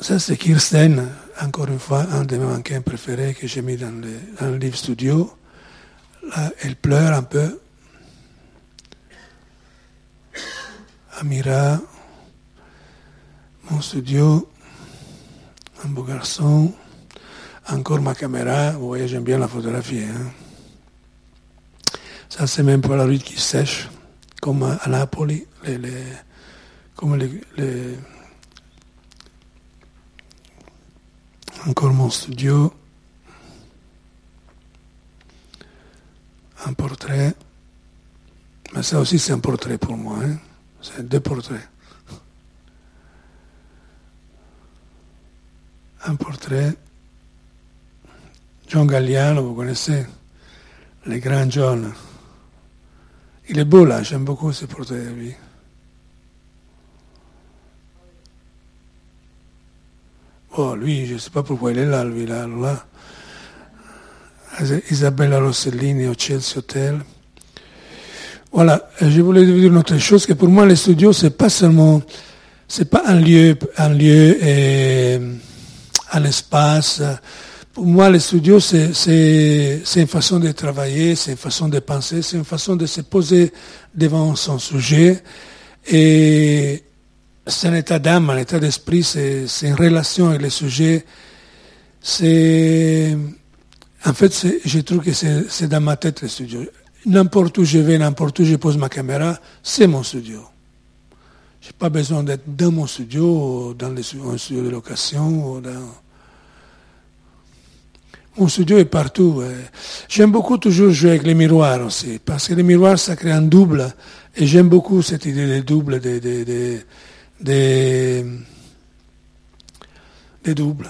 Ça, c'est Kirsten, encore une fois, un de mes mannequins préférés que j'ai mis dans le, dans le livre studio. Là, elle pleure un peu. Amira, mon studio, un beau garçon, encore ma caméra, vous voyez, j'aime bien la photographie. Hein. Ça, c'est même pour la rue qui sèche, comme à Napoli, les, les, comme les, les, encore mon studio, un portrait, mais ça aussi c'est un portrait pour moi, hein. c'est deux portraits. Un portrait. John Galliano, vous connaissez, le grand John. Il est beau là, j'aime beaucoup ce portrait de lui. Oh, lui, je ne sais pas pourquoi il est là, lui, là, là. Isabella Rossellini au Chelsea Hotel. Voilà, je voulais vous dire une autre chose, que pour moi, le studio, c'est pas seulement, c'est pas un lieu, un lieu, et, un espace. Pour moi, le studio, c'est une façon de travailler, c'est une façon de penser, c'est une façon de se poser devant son sujet. Et c'est un état d'âme, un état d'esprit, c'est une relation avec le sujet. C'est, en fait, je trouve que c'est dans ma tête le studio. N'importe où je vais, n'importe où je pose ma caméra, c'est mon studio. Je n'ai pas besoin d'être dans mon studio, dans le, un studio de location, ou dans, mon studio est partout. J'aime beaucoup toujours jouer avec les miroirs aussi, parce que les miroirs, ça crée un double. Et j'aime beaucoup cette idée de double, de, de, de, de, de double.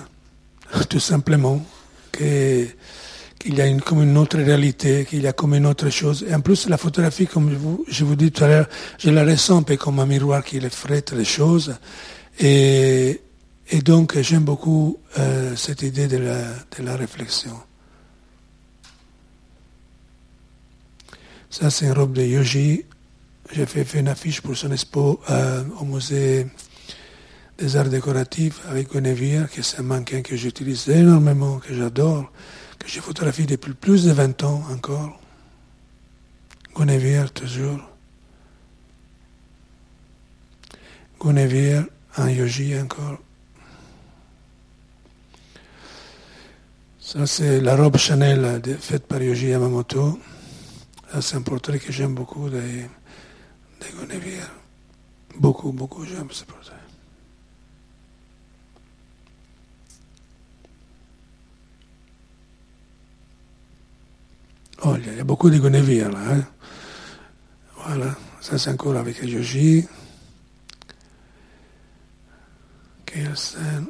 Tout simplement. Qu'il y a une, comme une autre réalité, qu'il y a comme une autre chose. Et en plus, la photographie, comme je vous, dis tout à l'heure, je la ressens un peu comme un miroir qui reflète les choses. Et donc, j'aime beaucoup euh, cette idée de la, réflexion. Ça, c'est une robe de yogi. J'ai fait, fait, une affiche pour son expo euh, au musée des arts décoratifs avec Guinevere, qui est un mannequin que j'utilise énormément, que j'adore, que j'ai photographié depuis plus de 20 ans encore. Guinevere, toujours. Guinevere, un yogi encore. Ça, c'est la robe Chanel faite par Yoji Yamamoto. c'est un portrait que j'aime beaucoup. de Gonévière. Beaucoup, beaucoup, j'aime ce portrait. Oh, il y a beaucoup de Gonévière là. Hein. Voilà, ça c'est encore avec. Quelle scène.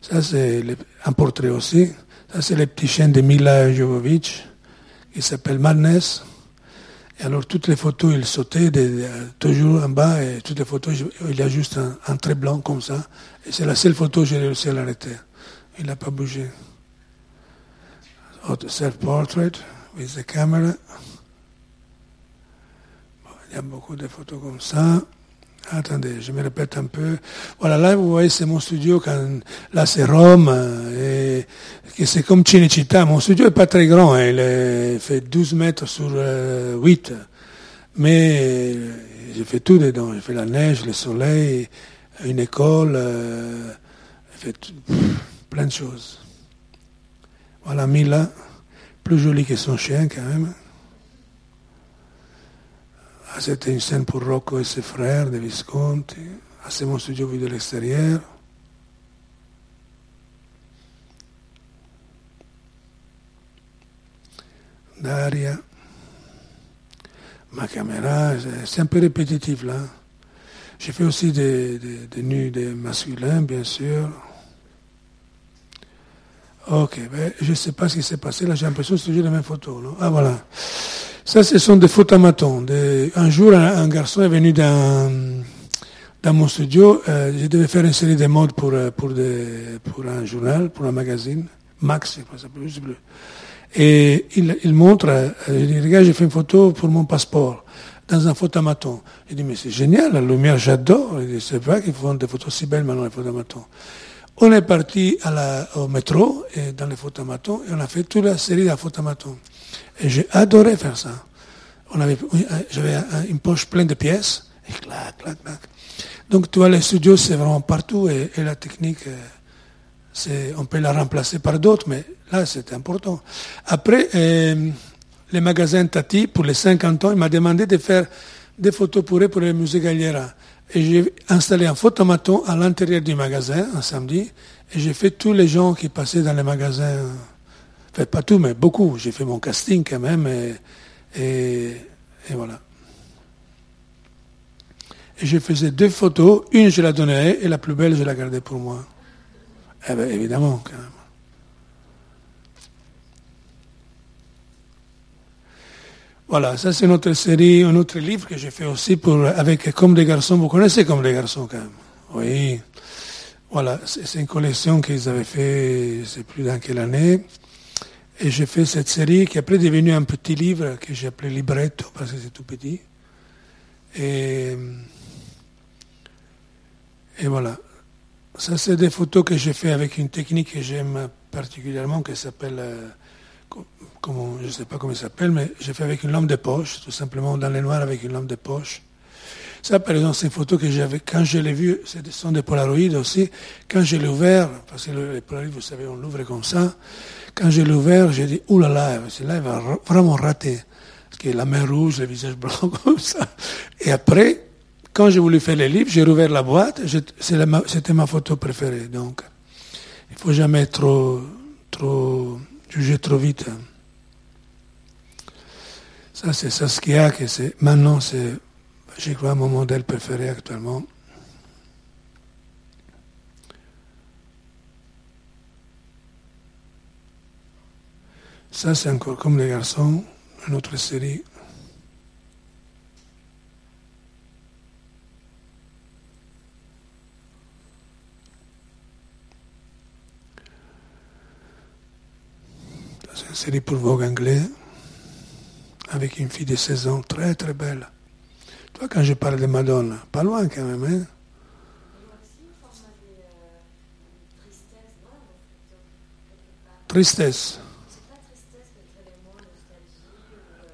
Ça c'est un portrait aussi. Ça c'est le petit chien de Mila Jovovich qui s'appelle Madness. Et alors toutes les photos, il sautait toujours en bas et toutes les photos, il y a juste un, trait blanc comme ça. Et c'est la seule photo que j'ai réussi à l'arrêter. Il n'a pas bougé. Self-portrait with the camera. il y a beaucoup de photos comme ça. Attendez, je me répète un peu. Voilà, là, vous voyez, c'est mon studio. Quand, là, c'est Rome. Et, c'est comme Cinecittà. Mon studio n'est pas très grand. Hein, il fait 12 mètres sur 8. Euh, Mais j'ai fait tout dedans. J'ai fait la neige, le soleil, une école. Euh, j'ai fait plein de choses. Voilà Mila, plus jolie que son chien quand même. Ah, c'était une scène pour Rocco et ses frères, de Visconti. Ah, c'est mon studio vu de l'extérieur. Daria. Ma caméra, c'est un peu répétitif là. J'ai fait aussi des, des, des nus des masculins, bien sûr. Ok, ben, je ne sais pas ce qui s'est passé. Là, j'ai l'impression que c'est toujours les mêmes photos. Non? Ah, voilà. Ça, ce sont des photomatons. Un jour, un, garçon est venu dans, mon studio. Euh, je devais faire une série de modes pour, euh, un journal, pour un magazine. Max, je sais plus. Et il, montre, euh, il dit, regarde, j'ai fait une photo pour mon passeport dans un photomaton. Il dit, mais c'est génial, la lumière, j'adore. Il dit, c'est vrai qu'ils font des photos si belles maintenant, les photomatons. On est parti à au métro, et dans les photomatons, et on a fait toute la série de photomatons. Et j'ai adoré faire ça. On avait, j'avais une poche pleine de pièces, et clac, clac, clac. Donc, tu vois, les studios, c'est vraiment partout, et, la technique, euh, c'est, on peut la remplacer par d'autres, mais là, c'est important. Après, euh, les magasins Tati, pour les 50 ans, il m'a demandé de faire des photos pour eux pour le musée Galliera. Et j'ai installé un photomaton à l'intérieur du magasin un samedi. Et j'ai fait tous les gens qui passaient dans les magasins. Pas tout, mais beaucoup. J'ai fait mon casting quand même. Et, voilà. Et je faisais deux photos. Une, je la donnais et la plus belle, je la gardais pour moi. Eh bien, évidemment, quand même. Voilà, ça c'est notre série, un autre livre que j'ai fait aussi pour, avec Comme des garçons. Vous connaissez Comme des garçons quand même Oui. Voilà, c'est une collection qu'ils avaient fait, c'est plus dans quelle année. Et j'ai fait cette série qui est après devenue un petit livre que j'ai appelé Libretto parce que c'est tout petit. Et, voilà. Ça, c'est des photos que j'ai fait avec une technique que j'aime particulièrement qui s'appelle euh, je ne sais pas comment il s'appelle, mais j'ai fait avec une lampe de poche, tout simplement dans les noirs avec une lampe de poche. Ça, par exemple, c'est une photo que j'avais, quand je l'ai vue, ce sont des polaroïdes aussi, quand je l'ai ouvert, parce que les polaroïdes, vous savez, on l'ouvre comme ça, quand je l'ai ouvert, j'ai dit, oulala, là il va vraiment rater. Parce que la main rouge, le visage blanc, comme ça. Et après, quand j'ai voulu faire les livres, j'ai rouvert la boîte, c'était ma photo préférée. Donc, il faut jamais trop, trop juger trop vite. Ça, c'est Saskia, que c'est, maintenant, c'est, je crois, mon modèle préféré actuellement. Ça, c'est encore comme les garçons, une autre série. C'est une série pour Vogue anglais avec une fille de 16 ans, très très belle. Toi, quand je parle de Madonna, pas loin quand même, hein Tristesse.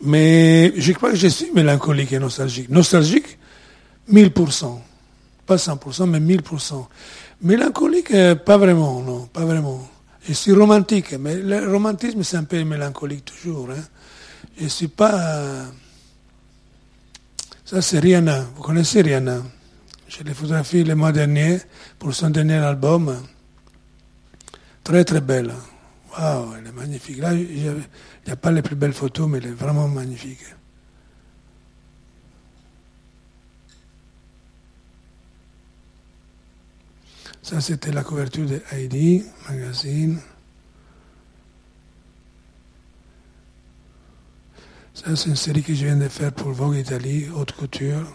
Mais je crois que je suis mélancolique et nostalgique. Nostalgique, 1000%. Pas 100%, mais 1000%. Mélancolique, euh, pas vraiment, non, pas vraiment. Je suis romantique, mais le romantisme, c'est un peu mélancolique toujours. Hein. Je ne suis pas... Ça, c'est Rihanna. Vous connaissez Rihanna? Je l'ai photographié le mois dernier pour son dernier album. Très, très belle. Waouh, elle est magnifique. Là, il n'y a pas les plus belles photos, mais elle est vraiment magnifique. Ça, c'était la couverture de Heidi, magazine. Ça, c'est une série que je viens de faire pour Vogue Italie, haute couture.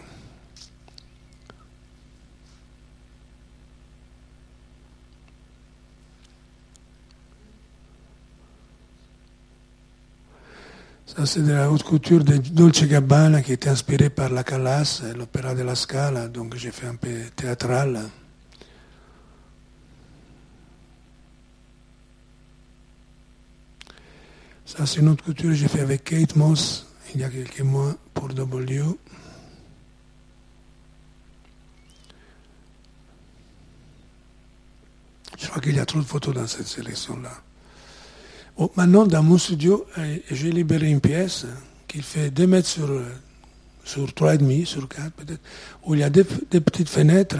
Ça, c'est de la haute couture de Dolce Gabbana qui était inspirée par la Calas, l'opéra de la Scala, donc j'ai fait un peu théâtral. Ça, c'est une autre couture que j'ai fait avec Kate Moss il y a quelques mois pour W. Je crois qu'il y a trop de photos dans cette sélection-là. Maintenant, dans mon studio, euh, j'ai libéré une pièce qui fait 2 mètres sur, euh, sur 3,5, sur 4 peut-être, où il y a des, petites fenêtres.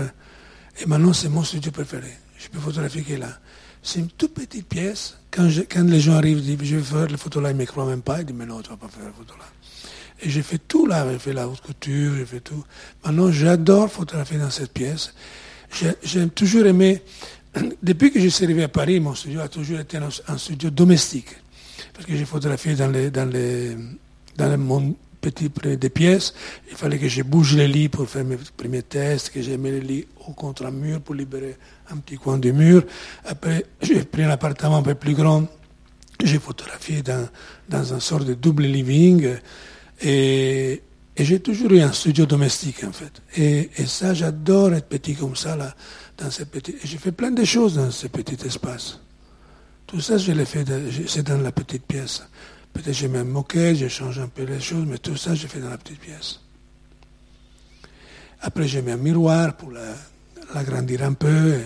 Et maintenant, c'est mon studio préféré. Je peux photographier là. C'est une toute petite pièce. Quand, les gens arrivent, ils disent, je vais faire la photo là, ils ne me croient même pas. Ils disent, mais non, tu ne vas pas faire la photo là. Et j'ai fait tout là, j'ai fait la haute couture, j'ai fait tout. Maintenant, j'adore photographier dans cette pièce. J'ai toujours aimé, depuis que je suis arrivé à Paris, mon studio a toujours été un, studio domestique. Parce que j'ai photographié dans, les, dans, les, dans petit des pièces. Il fallait que je bouge les lits pour faire mes premiers tests, que j'ai mis les lits au contre-mur pour libérer un petit coin du mur. Après, j'ai pris un appartement un peu plus grand. J'ai photographié dans, dans un sort de double living. Et, j'ai toujours eu un studio domestique, en fait. Et, ça, j'adore être petit comme ça, là, dans j'ai fait plein de choses dans ce petit espace. Tout ça, je l'ai fait, c'est dans la petite pièce. Peut-être j'ai même moqué, j'ai changé un peu les choses, mais tout ça, j'ai fait dans la petite pièce. Après, j'ai mis un miroir pour l'agrandir un peu,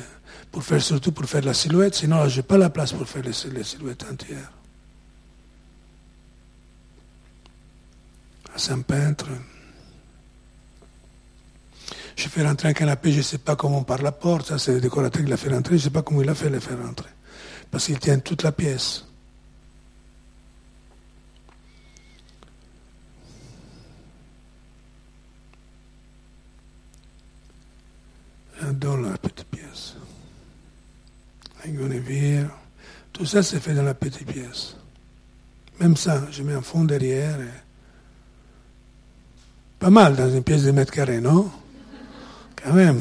pour faire surtout pour faire la silhouette. Sinon, je n'ai pas la place pour faire les, silhouettes entières. C'est un peintre. Je fais rentrer un canapé, je ne sais pas comment par la porte. Ça, c'est le décorateur qui l'a fait rentrer. Je ne sais pas comment il a fait le faire rentrer. Parce qu'il tient toute la pièce. J'adore la petite pièce. Un Tout ça, c'est fait dans la petite pièce. Même ça, je mets un fond derrière. Pas mal dans une pièce de mètre carré, non? Quand même.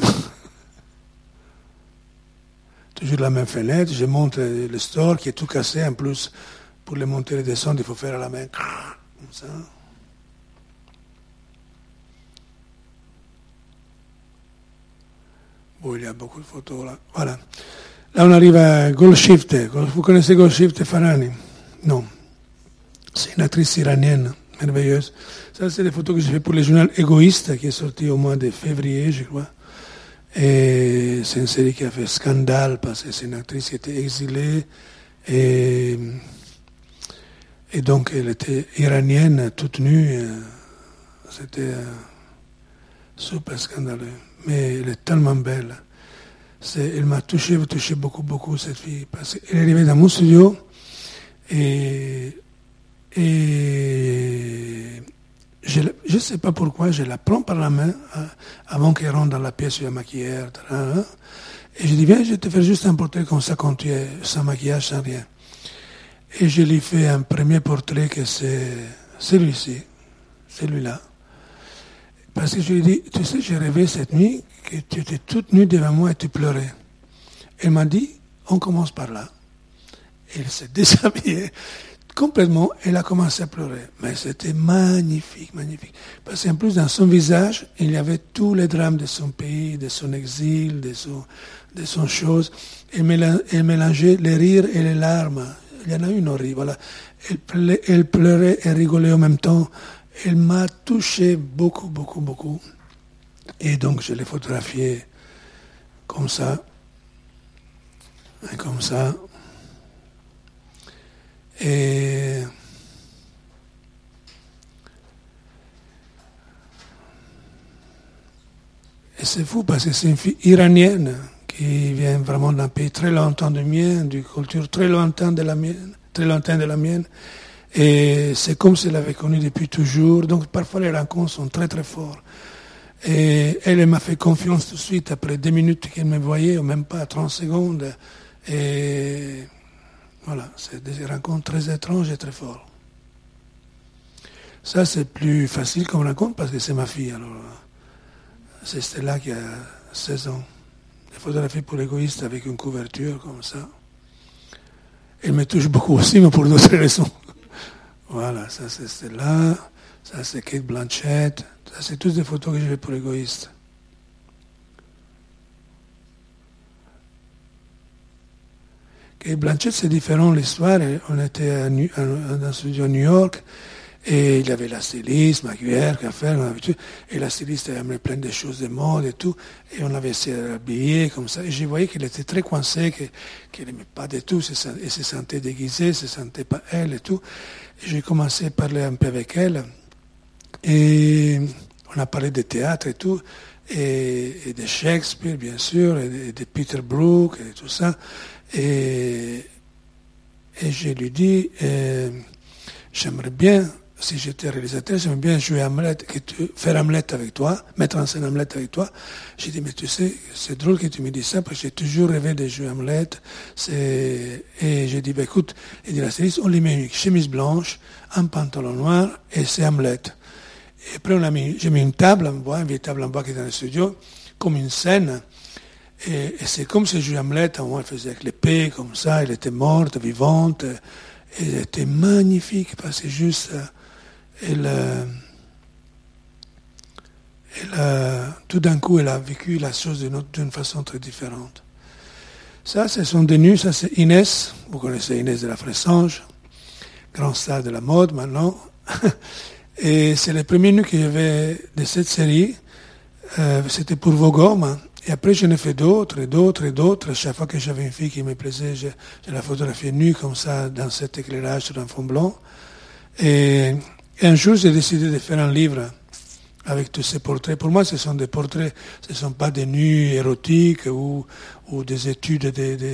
Toujours la même fenêtre. Je monte le store qui est tout cassé. En plus, pour les monter et les descendre, il faut faire à la main. Comme ça. Bon, il y a beaucoup de photos là. Voilà. Là, on arrive à Golshift. Vous connaissez Golshift Farani Non. C'est une actrice iranienne, merveilleuse. Ça, c'est des photos que j'ai fait pour le journal Égoïste, qui est sorti au mois de février, je crois. Et c'est une série qui a fait scandale, parce que c'est une actrice qui était exilée. Et, et donc, elle était iranienne, toute nue. C'était euh, super scandaleux mais elle est tellement belle. elle m'a touché, touché beaucoup, beaucoup, cette fille. Parce qu'elle est arrivée dans mon studio et, et je ne sais pas pourquoi, je la prends par la main hein, avant qu'elle rentre dans la pièce où il y a maquillère. Hein. et je dis, viens, je vais te faire juste un portrait comme ça quand tu es sans maquillage, sans rien. Et je lui fais un premier portrait que c'est celui-ci, celui-là. Parce que je lui dit, tu sais, j'ai rêvé cette nuit que tu étais toute nue devant moi et tu pleurais. Elle m'a dit, on commence par là. elle s'est déshabillée complètement, elle a commencé à pleurer. Mais c'était magnifique, magnifique. Parce qu'en plus, dans son visage, il y avait tous les drames de son pays, de son exil, de son, de chose. Elle mélangeait les rires et les larmes. Il y en a une horrible. Elle, pleurait et rigolait en même temps. Elle m'a touché beaucoup, beaucoup, beaucoup. Et donc, je l'ai photographié comme ça. Et comme ça. Et c'est fou parce que c'est une fille iranienne qui vient vraiment d'un pays très longtemps de mien, d'une culture très lointaine de la mienne, très lointaine de la mienne. Et c'est comme si elle l'avait connue depuis toujours. Donc parfois les rencontres sont très très fortes. Et elle, m'a fait confiance tout de suite après deux minutes qu'elle me voyait, ou même pas 30 secondes. Et voilà, c'est des rencontres très étranges et très fortes. Ça, c'est plus facile comme rencontre parce que c'est ma fille. Alors, c'est Stella qui a 16 ans. Des photographies pour l'égoïste avec une couverture comme ça. Elle me touche beaucoup aussi, mais pour d'autres raisons. Voilà, ça c'est Stella, ça c'est Kate Blanchett, ça c'est toutes des photos que je fais pour l'égoïste. Kate Blanchett, c'est différent l'histoire. On était dans un studio à New York et il y avait la styliste, ma cuillère, qu'à faire, et la styliste elle aimait plein de choses de mode et tout, et on avait essayé d'habiller comme ça, et je voyais qu'elle était très coincée, qu'elle n'aimait pas du tout, elle se sentait déguisée, se sentait pas elle et tout. Et j'ai commencé à parler un peu avec elle, et on a parlé de théâtre et tout, et, de Shakespeare, bien sûr, et de, Peter Brook, et tout ça, et, et je lui dis, euh, j'aimerais bien si j'étais réalisateur, j'aimais bien jouer Hamlet, faire Hamlet avec toi, mettre en scène Hamlet avec toi. J'ai dit, mais tu sais, c'est drôle que tu me dises ça, parce que j'ai toujours rêvé de jouer Hamlet. Et j'ai dit, bah, écoute, il dit la série, on lui met une chemise blanche, un pantalon noir, et c'est Hamlet. Et après, on a mis, j'ai mis une table en bois, une vieille table en bois qui est dans le studio, comme une scène. Et, c'est comme si jouais Hamlet, elle faisait avec l'épée, comme ça, elle était morte, vivante. Et elle était magnifique, parce que juste, elle, tout d'un coup, elle a vécu la chose d'une façon très différente. Ça, c'est son dénu, ça c'est Inès, vous connaissez Inès de la Fressange, grand star de la mode maintenant. Et c'est le premier nu que j'avais de cette série, euh, c'était pour Vogom. Et après, j'en ai fait d'autres, et d'autres, et d'autres. Chaque fois que j'avais une fille qui me plaisait, je, la photographiais nue comme ça, dans cet éclairage sur un fond blanc. Et un jour, j'ai décidé de faire un livre avec tous ces portraits. Pour moi, ce sont des portraits, ce ne sont pas des nus érotiques ou, ou des études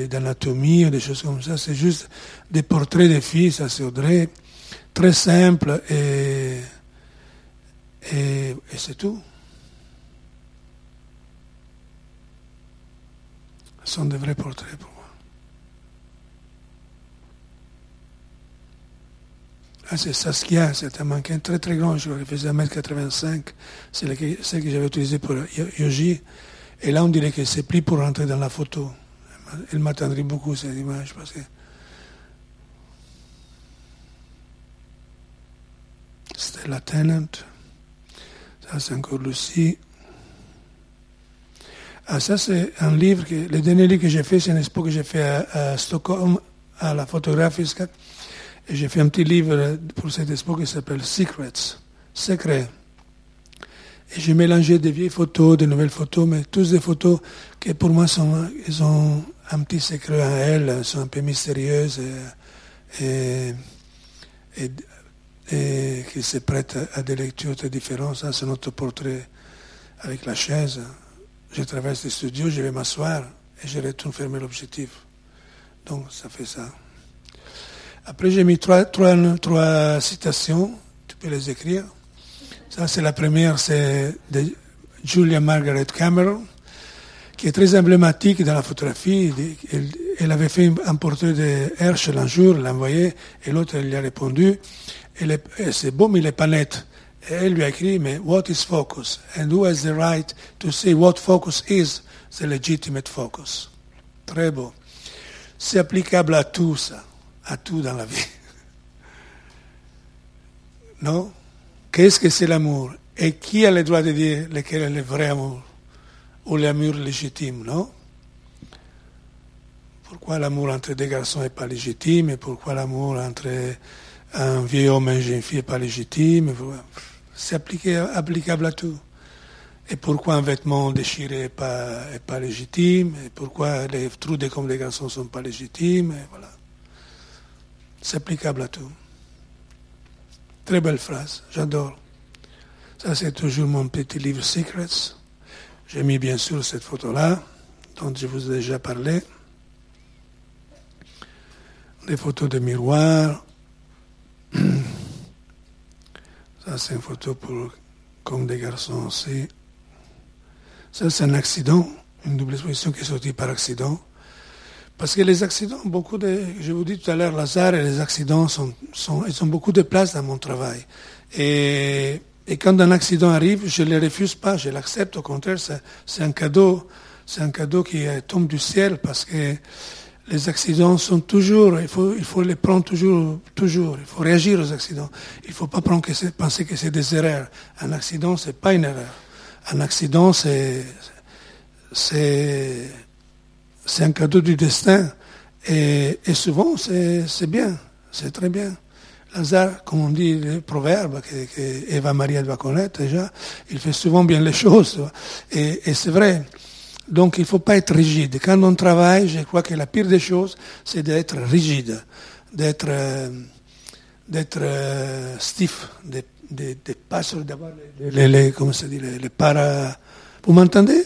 d'anatomie ou des choses comme ça. C'est juste des portraits de filles, ça c'est Audrey, très simples et, et, et c'est tout. Sont des vrais portraits pour moi. Ah, c'est Saskia, c'est un mannequin très très grand, je qu'il faisait 1m85. C'est celle que j'avais utilisée pour Yoji. Et là, on dirait que c'est pris pour rentrer dans la photo. Elle m'attendrait beaucoup, cette image, parce que. C'était la Tenant. Ça, c'est encore Lucie. Ah, ça, c'est un livre, que, le dernier livre que j'ai fait, c'est un expo que j'ai fait à, à Stockholm, à la photographie et j'ai fait un petit livre pour cette expo qui s'appelle Secrets, Secrets. Et j'ai mélangé des vieilles photos, de nouvelles photos, mais toutes des photos qui pour moi sont, ont un petit secret en elles, sont un peu mystérieuses et, et, qui se prêtent à des lectures très différentes. Ça, c'est notre portrait avec la chaise. Je traverse le studio, je vais m'asseoir et je retourne fermer l'objectif. Donc, ça fait ça. Après, j'ai mis trois, trois, citations, tu peux les écrire. Ça, c'est la première, c'est de Julia Margaret Cameron, qui est très emblématique dans la photographie. Elle, avait fait un portrait de Herschel un jour, l'a envoyé, et l'autre, elle lui a répondu. C'est beau, mais il n'est pas net. Et elle lui a écrit, mais what is focus? And who has the right to say what focus is the legitimate focus? Très beau. C'est applicable à tout ça à tout dans la vie. Non? Qu'est-ce que c'est l'amour? Et qui a le droit de dire lequel est le vrai amour Ou l'amour légitime, non? Pourquoi l'amour entre deux garçons n'est pas légitime Et pourquoi l'amour entre un vieil homme et une jeune fille n'est pas légitime C'est applicable à tout. Et pourquoi un vêtement déchiré n'est pas, est pas légitime? Et pourquoi les trous des comme des garçons ne sont pas légitimes? Voilà. C'est applicable à tout. Très belle phrase, j'adore. Ça, c'est toujours mon petit livre Secrets. J'ai mis bien sûr cette photo-là, dont je vous ai déjà parlé. Des photos de miroir. Ça, c'est une photo pour, comme des garçons aussi. Ça, c'est un accident, une double exposition qui est sortie par accident. Parce que les accidents, beaucoup de, je vous dis tout à l'heure, Lazare et les accidents sont, sont, ils ont beaucoup de place dans mon travail. Et, quand un accident arrive, je ne le refuse pas, je l'accepte. Au contraire, c'est un cadeau, c'est un cadeau qui tombe du ciel parce que les accidents sont toujours, il faut, il faut les prendre toujours, toujours. Il faut réagir aux accidents. Il ne faut pas prendre que penser que c'est des erreurs. Un accident, c'est pas une erreur. Un accident, c'est, c'est, c'est un cadeau du destin. Et, souvent, c'est bien, c'est très bien. Lazare, comme on dit le proverbe que, que Eva Maria doit connaître déjà, il fait souvent bien les choses. Et, et c'est vrai. Donc il ne faut pas être rigide. Quand on travaille, je crois que la pire des choses, c'est d'être rigide, d'être euh, d'être euh, stiff, de, de, de pas d'avoir les, comment ça dit, les, para... Vous m'entendez?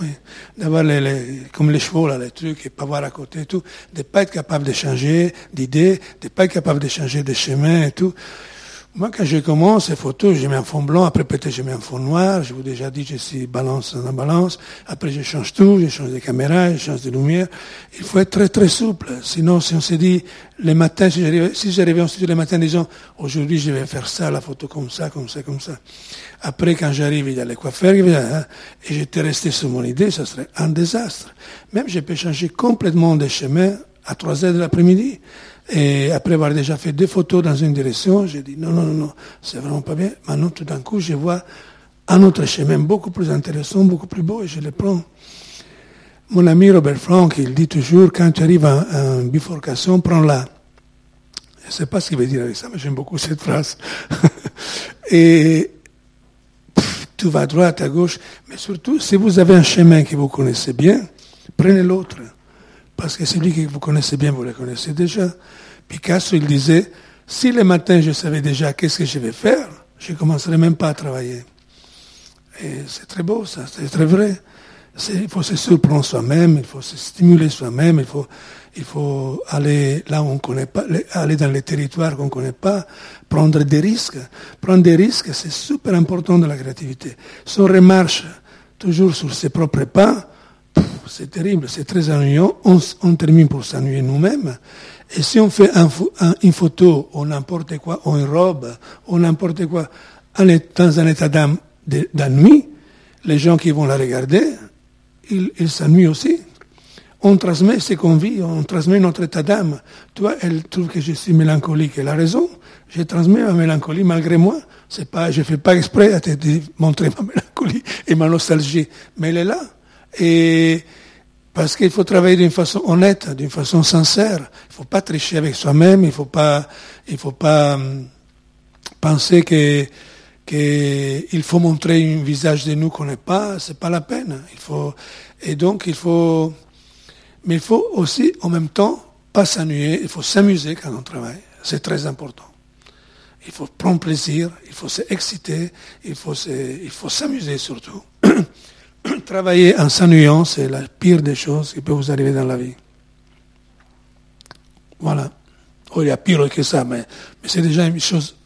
Oui. D'avoir les, comme les chevaux, là, les trucs, et pas voir à côté et tout, de pas être capable de changer d'idée, de pas être capable de changer de chemin et tout. Moi, quand je commence ces photos, je mets un fond blanc, après peut-être je mets un fond noir, je vous ai déjà dit, je suis balance dans la balance, après je change tout, je change de caméra, je change de lumière. Il faut être très très souple. Sinon, si on se dit, les matins, si j'arrivais, si en studio les matins disant, aujourd'hui je vais faire ça, la photo comme ça, comme ça, comme ça. Après, quand j'arrive, il y a les coiffeurs, hein, et j'étais resté sur mon idée, ça serait un désastre. Même je peux changer complètement de chemin à 3 heures de l'après-midi. Et après avoir déjà fait deux photos dans une direction, j'ai dit non, non, non, non, c'est vraiment pas bien. Maintenant, tout d'un coup, je vois un autre chemin beaucoup plus intéressant, beaucoup plus beau, et je le prends. Mon ami Robert Frank, il dit toujours, quand tu arrives à, une bifurcation, prends-la. Je ne sais pas ce qu'il veut dire avec ça, mais j'aime beaucoup cette phrase. et tout va à droite, à gauche, mais surtout, si vous avez un chemin que vous connaissez bien, prenez l'autre. Parce que celui que vous connaissez bien, vous le connaissez déjà. Picasso, il disait, si le matin je savais déjà qu'est-ce que je vais faire, je ne commencerais même pas à travailler. Et c'est très beau, ça, c'est très vrai. Il faut se surprendre soi-même, il faut se stimuler soi-même, il faut, il faut aller là où on connaît pas, aller dans les territoires qu'on ne connaît pas, prendre des risques. Prendre des risques, c'est super important dans la créativité. Si on remarche toujours sur ses propres pas, c'est terrible, c'est très ennuyant. On, termine pour s'ennuyer nous-mêmes. Et si on fait une photo ou n'importe quoi, ou une robe, ou n'importe quoi, dans un état d'ennui, les gens qui vont la regarder, ils s'ennuient aussi. On transmet ce qu'on vit, on transmet notre état d'âme. Toi, elle trouve que je suis mélancolique, elle a raison. Je transmets ma mélancolie malgré moi. C'est pas, je fais pas exprès à te montrer ma mélancolie et ma nostalgie, mais elle est là. Et parce qu'il faut travailler d'une façon honnête, d'une façon sincère. Il ne faut pas tricher avec soi-même, il ne faut pas, il faut pas hum, penser que qu'il faut montrer un visage de nous qu'on n'est pas, c'est pas la peine. Il faut, et donc il faut, mais il faut aussi en même temps pas s'ennuyer, il faut s'amuser quand on travaille. C'est très important. Il faut prendre plaisir, il faut s'exciter, il faut s'amuser surtout. Travailler en s'ennuyant, c'est la pire des choses qui peut vous arriver dans la vie. Voilà. Oh, il y a pire que ça, mais, c'est déjà une chose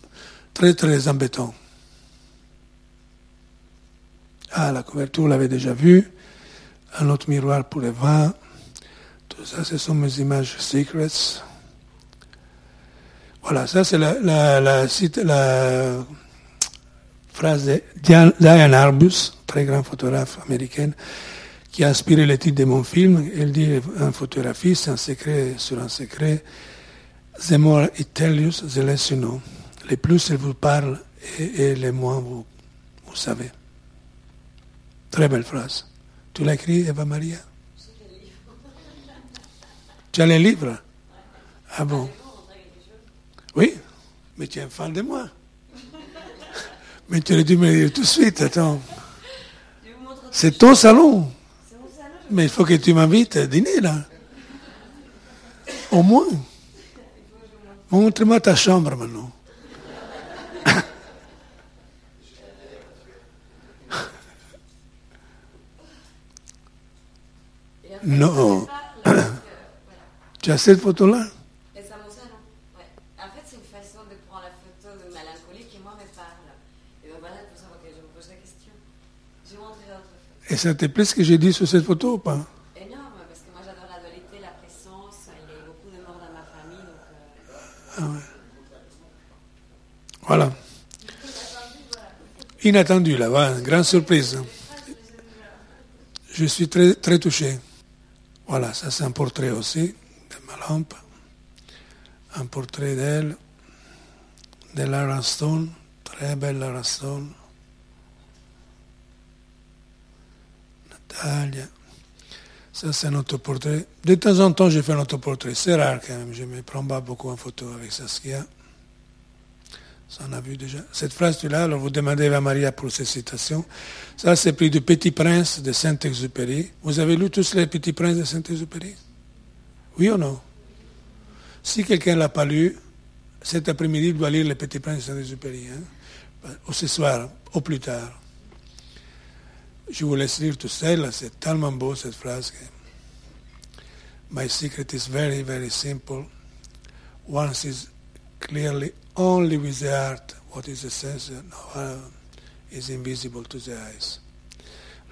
très très embêtante. Ah, la couverture, vous l'avez déjà vue. Un autre miroir pour les vins. Tout ça, ce sont mes images secrets. Voilà, ça c'est la, la, la, la phrase de Diane Arbus, très grand photographe américaine, qui a inspiré le titre de mon film. Elle dit un photographie, c'est un secret sur un secret. The more it tells you, the less you know. les plus elle vous parle et, les moins vous, vous savez. Très belle phrase. Tu l'as écrit, Eva Maria? Tu as les livres? Ah bon? Oui, mais tu es un fan de moi. Mais tu aurais dû me dire tout de suite, attends. C'est ton salon. Mais il faut que tu m'invites à dîner là. Au moins. Montre-moi ta chambre maintenant. Non. tu as cette photo-là Et ça, mon salon. Ouais. En fait, c'est une façon de prendre la photo de mélancolie qui, moi, me parle. Et ben voilà, pour ça que je me pose la question. Je vais montrer d'autres photos. Et ça te plaît ce que j'ai dit sur cette photo ou pas? Énorme, parce que moi, j'adore la dualité, la présence. Il y a eu beaucoup de morts dans ma famille. Donc, euh... ah ouais. Voilà. Inattendu, là, voilà, grande surprise. Je suis très, très touché. Voilà, ça c'est un portrait aussi de ma lampe. Un portrait d'elle, de Lara Stone, très belle Lara Stone. Ça c'est un autoportrait. De temps en temps, je fais un autoportrait. C'est rare quand même. Je ne me prends pas beaucoup en photo avec Saskia. Ça on a vu déjà. Cette phrase-là, alors vous demandez à Maria pour ces citations. Ça, c'est pris du Petit Prince de Saint-Exupéry. Vous avez lu tous les Petits Princes de Saint-Exupéry? Oui ou non? Si quelqu'un ne l'a pas lu, cet après-midi, il doit lire les Petits Princes de Saint-Exupéry. Hein? Ou ce soir, au plus tard. Je vous laisse lire tout seul, c'est tellement beau cette phrase. My secret is very, very simple. Once is clearly only with the heart what is essential no, uh, is invisible to the eyes.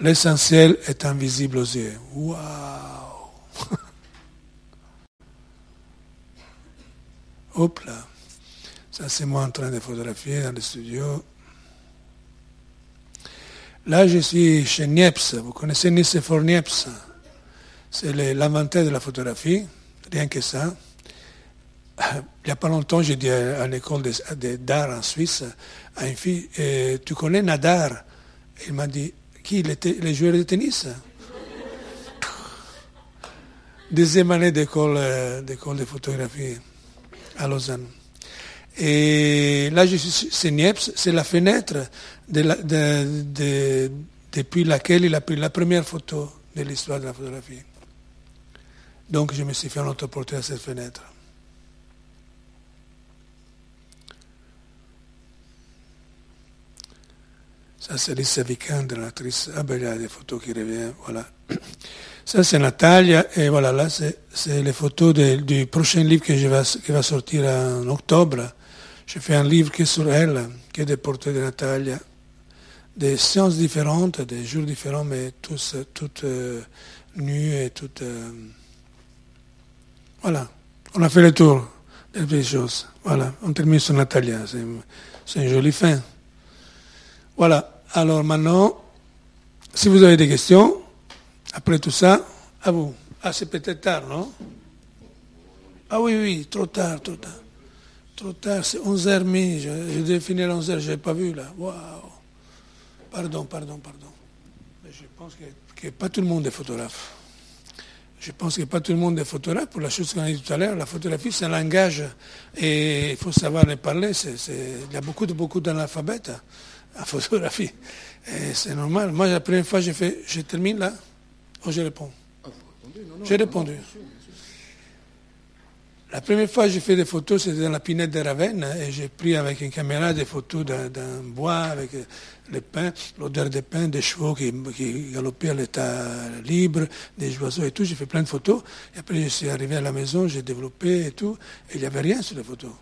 L'essentiel est invisible aux yeux. Waouh Hop là. Ça, c'est moi en train de photographier dans le studio. Là, je suis chez Niepce. Vous connaissez Nicéphore Niepce? C'est l'inventaire de la photographie, rien que ça. Il n'y a pas longtemps, j'ai dit à, l'école d'art en Suisse à une fille, tu connais Nadar? Il m'a dit, qui Les joueurs de tennis? Deuxième année d'école d'école de photographie à Lausanne. Et là, je suis c'est Niepce, c'est la fenêtre depuis laquelle il a pris la première photo de l'histoire de la photographie. Donc, je me suis fait un autoportrait à cette fenêtre. Ça, c'est Lisa Vikander, l'actrice. Ah ben, il y a des photos qui reviennent, voilà. Ça, c'est Natalia, et voilà, là, c'est les photos de, du prochain livre que je vais, qui va sortir en octobre. Je fais un livre qui est sur elle, qui est des portraits de Natalia. Des séances différentes, des jours différents, mais tous, toutes euh, nues et toutes... Euh, voilà, on a fait le tour des choses. Voilà, on termine sur Natalia, c'est une jolie fin. Voilà. Alors maintenant, si vous avez des questions, après tout ça, à vous. Ah, c'est peut-être tard, non? Ah oui, oui, trop tard, trop tard. Trop tard, c'est 11h30. Je, je devais finir à 11h, je n'avais pas vu là. Waouh Pardon, pardon, pardon. Mais je pense que, que, pas tout le monde est photographe. Je pense que pas tout le monde est photographe. Pour la chose qu'on a dit tout à l'heure, la photographie, c'est un langage et il faut savoir les parler. il y a beaucoup, de, beaucoup d'analphabètes la photographie. C'est normal. Moi, la première fois, j'ai fait, je termine là, oh, je réponds. J'ai répondu. La première fois que j'ai fait des photos, c'était dans la pinette de Ravenne, hein, et j'ai pris avec une caméra des photos d'un bois avec les pins, l'odeur des pins, des chevaux qui, qui galopaient à l'état libre, des oiseaux et tout. J'ai fait plein de photos. Et après, je suis arrivé à la maison, j'ai développé et tout, et il n'y avait rien sur les photos.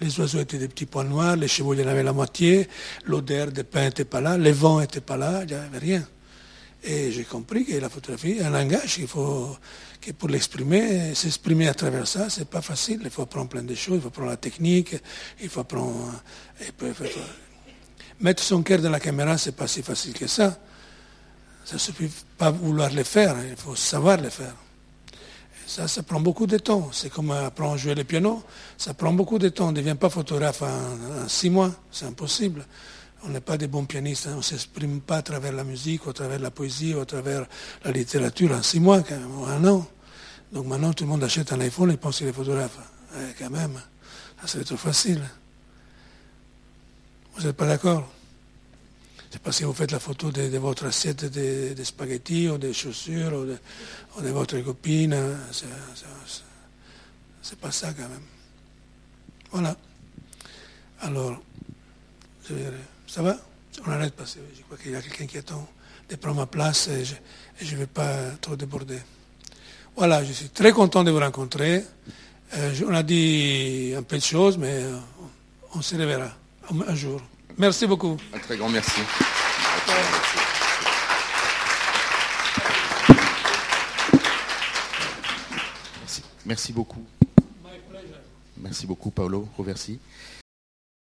Les oiseaux étaient des petits points noirs, les chevaux, il y en avait la moitié, l'odeur des pins n'était pas là, les vents n'étaient pas là, il n'y avait rien. Et j'ai compris que la photographie est un langage qu'il faut, que pour l'exprimer, s'exprimer à travers ça, c'est pas facile. Il faut apprendre plein de choses, il faut apprendre la technique, il faut apprendre. mettre son cœur dans la caméra, c'est pas si facile que ça. Ça ne suffit pas vouloir le faire, il faut savoir le faire. Ça, ça prend beaucoup de temps. C'est comme apprendre à jouer le piano. Ça prend beaucoup de temps. On ne devient pas photographe en, six mois. C'est impossible. On n'est pas des bons pianistes. Hein. On ne s'exprime pas à travers la musique, ou à travers la poésie, ou à travers la littérature en six mois, quand même, ou un an. Donc maintenant, tout le monde achète un iPhone et pense qu'il est photographe. quand même, ça serait trop facile. Vous n'êtes pas d'accord? C'est parce que vous faites la photo de, votre assiette de, spaghettis ou des chaussures ou de, votre copine. C'est pas ça quand même. Voilà. Alors, ça va? On arrête parce que je crois qu'il y a quelqu'un qui attend de prendre ma place et je ne vais pas trop déborder. Voilà, je suis très content de vous rencontrer. Euh, on a dit un peu de choses, mais euh, on se reverra un jour. Merci beaucoup. Un très grand merci. Merci, merci beaucoup. Merci beaucoup, Paolo Roversi.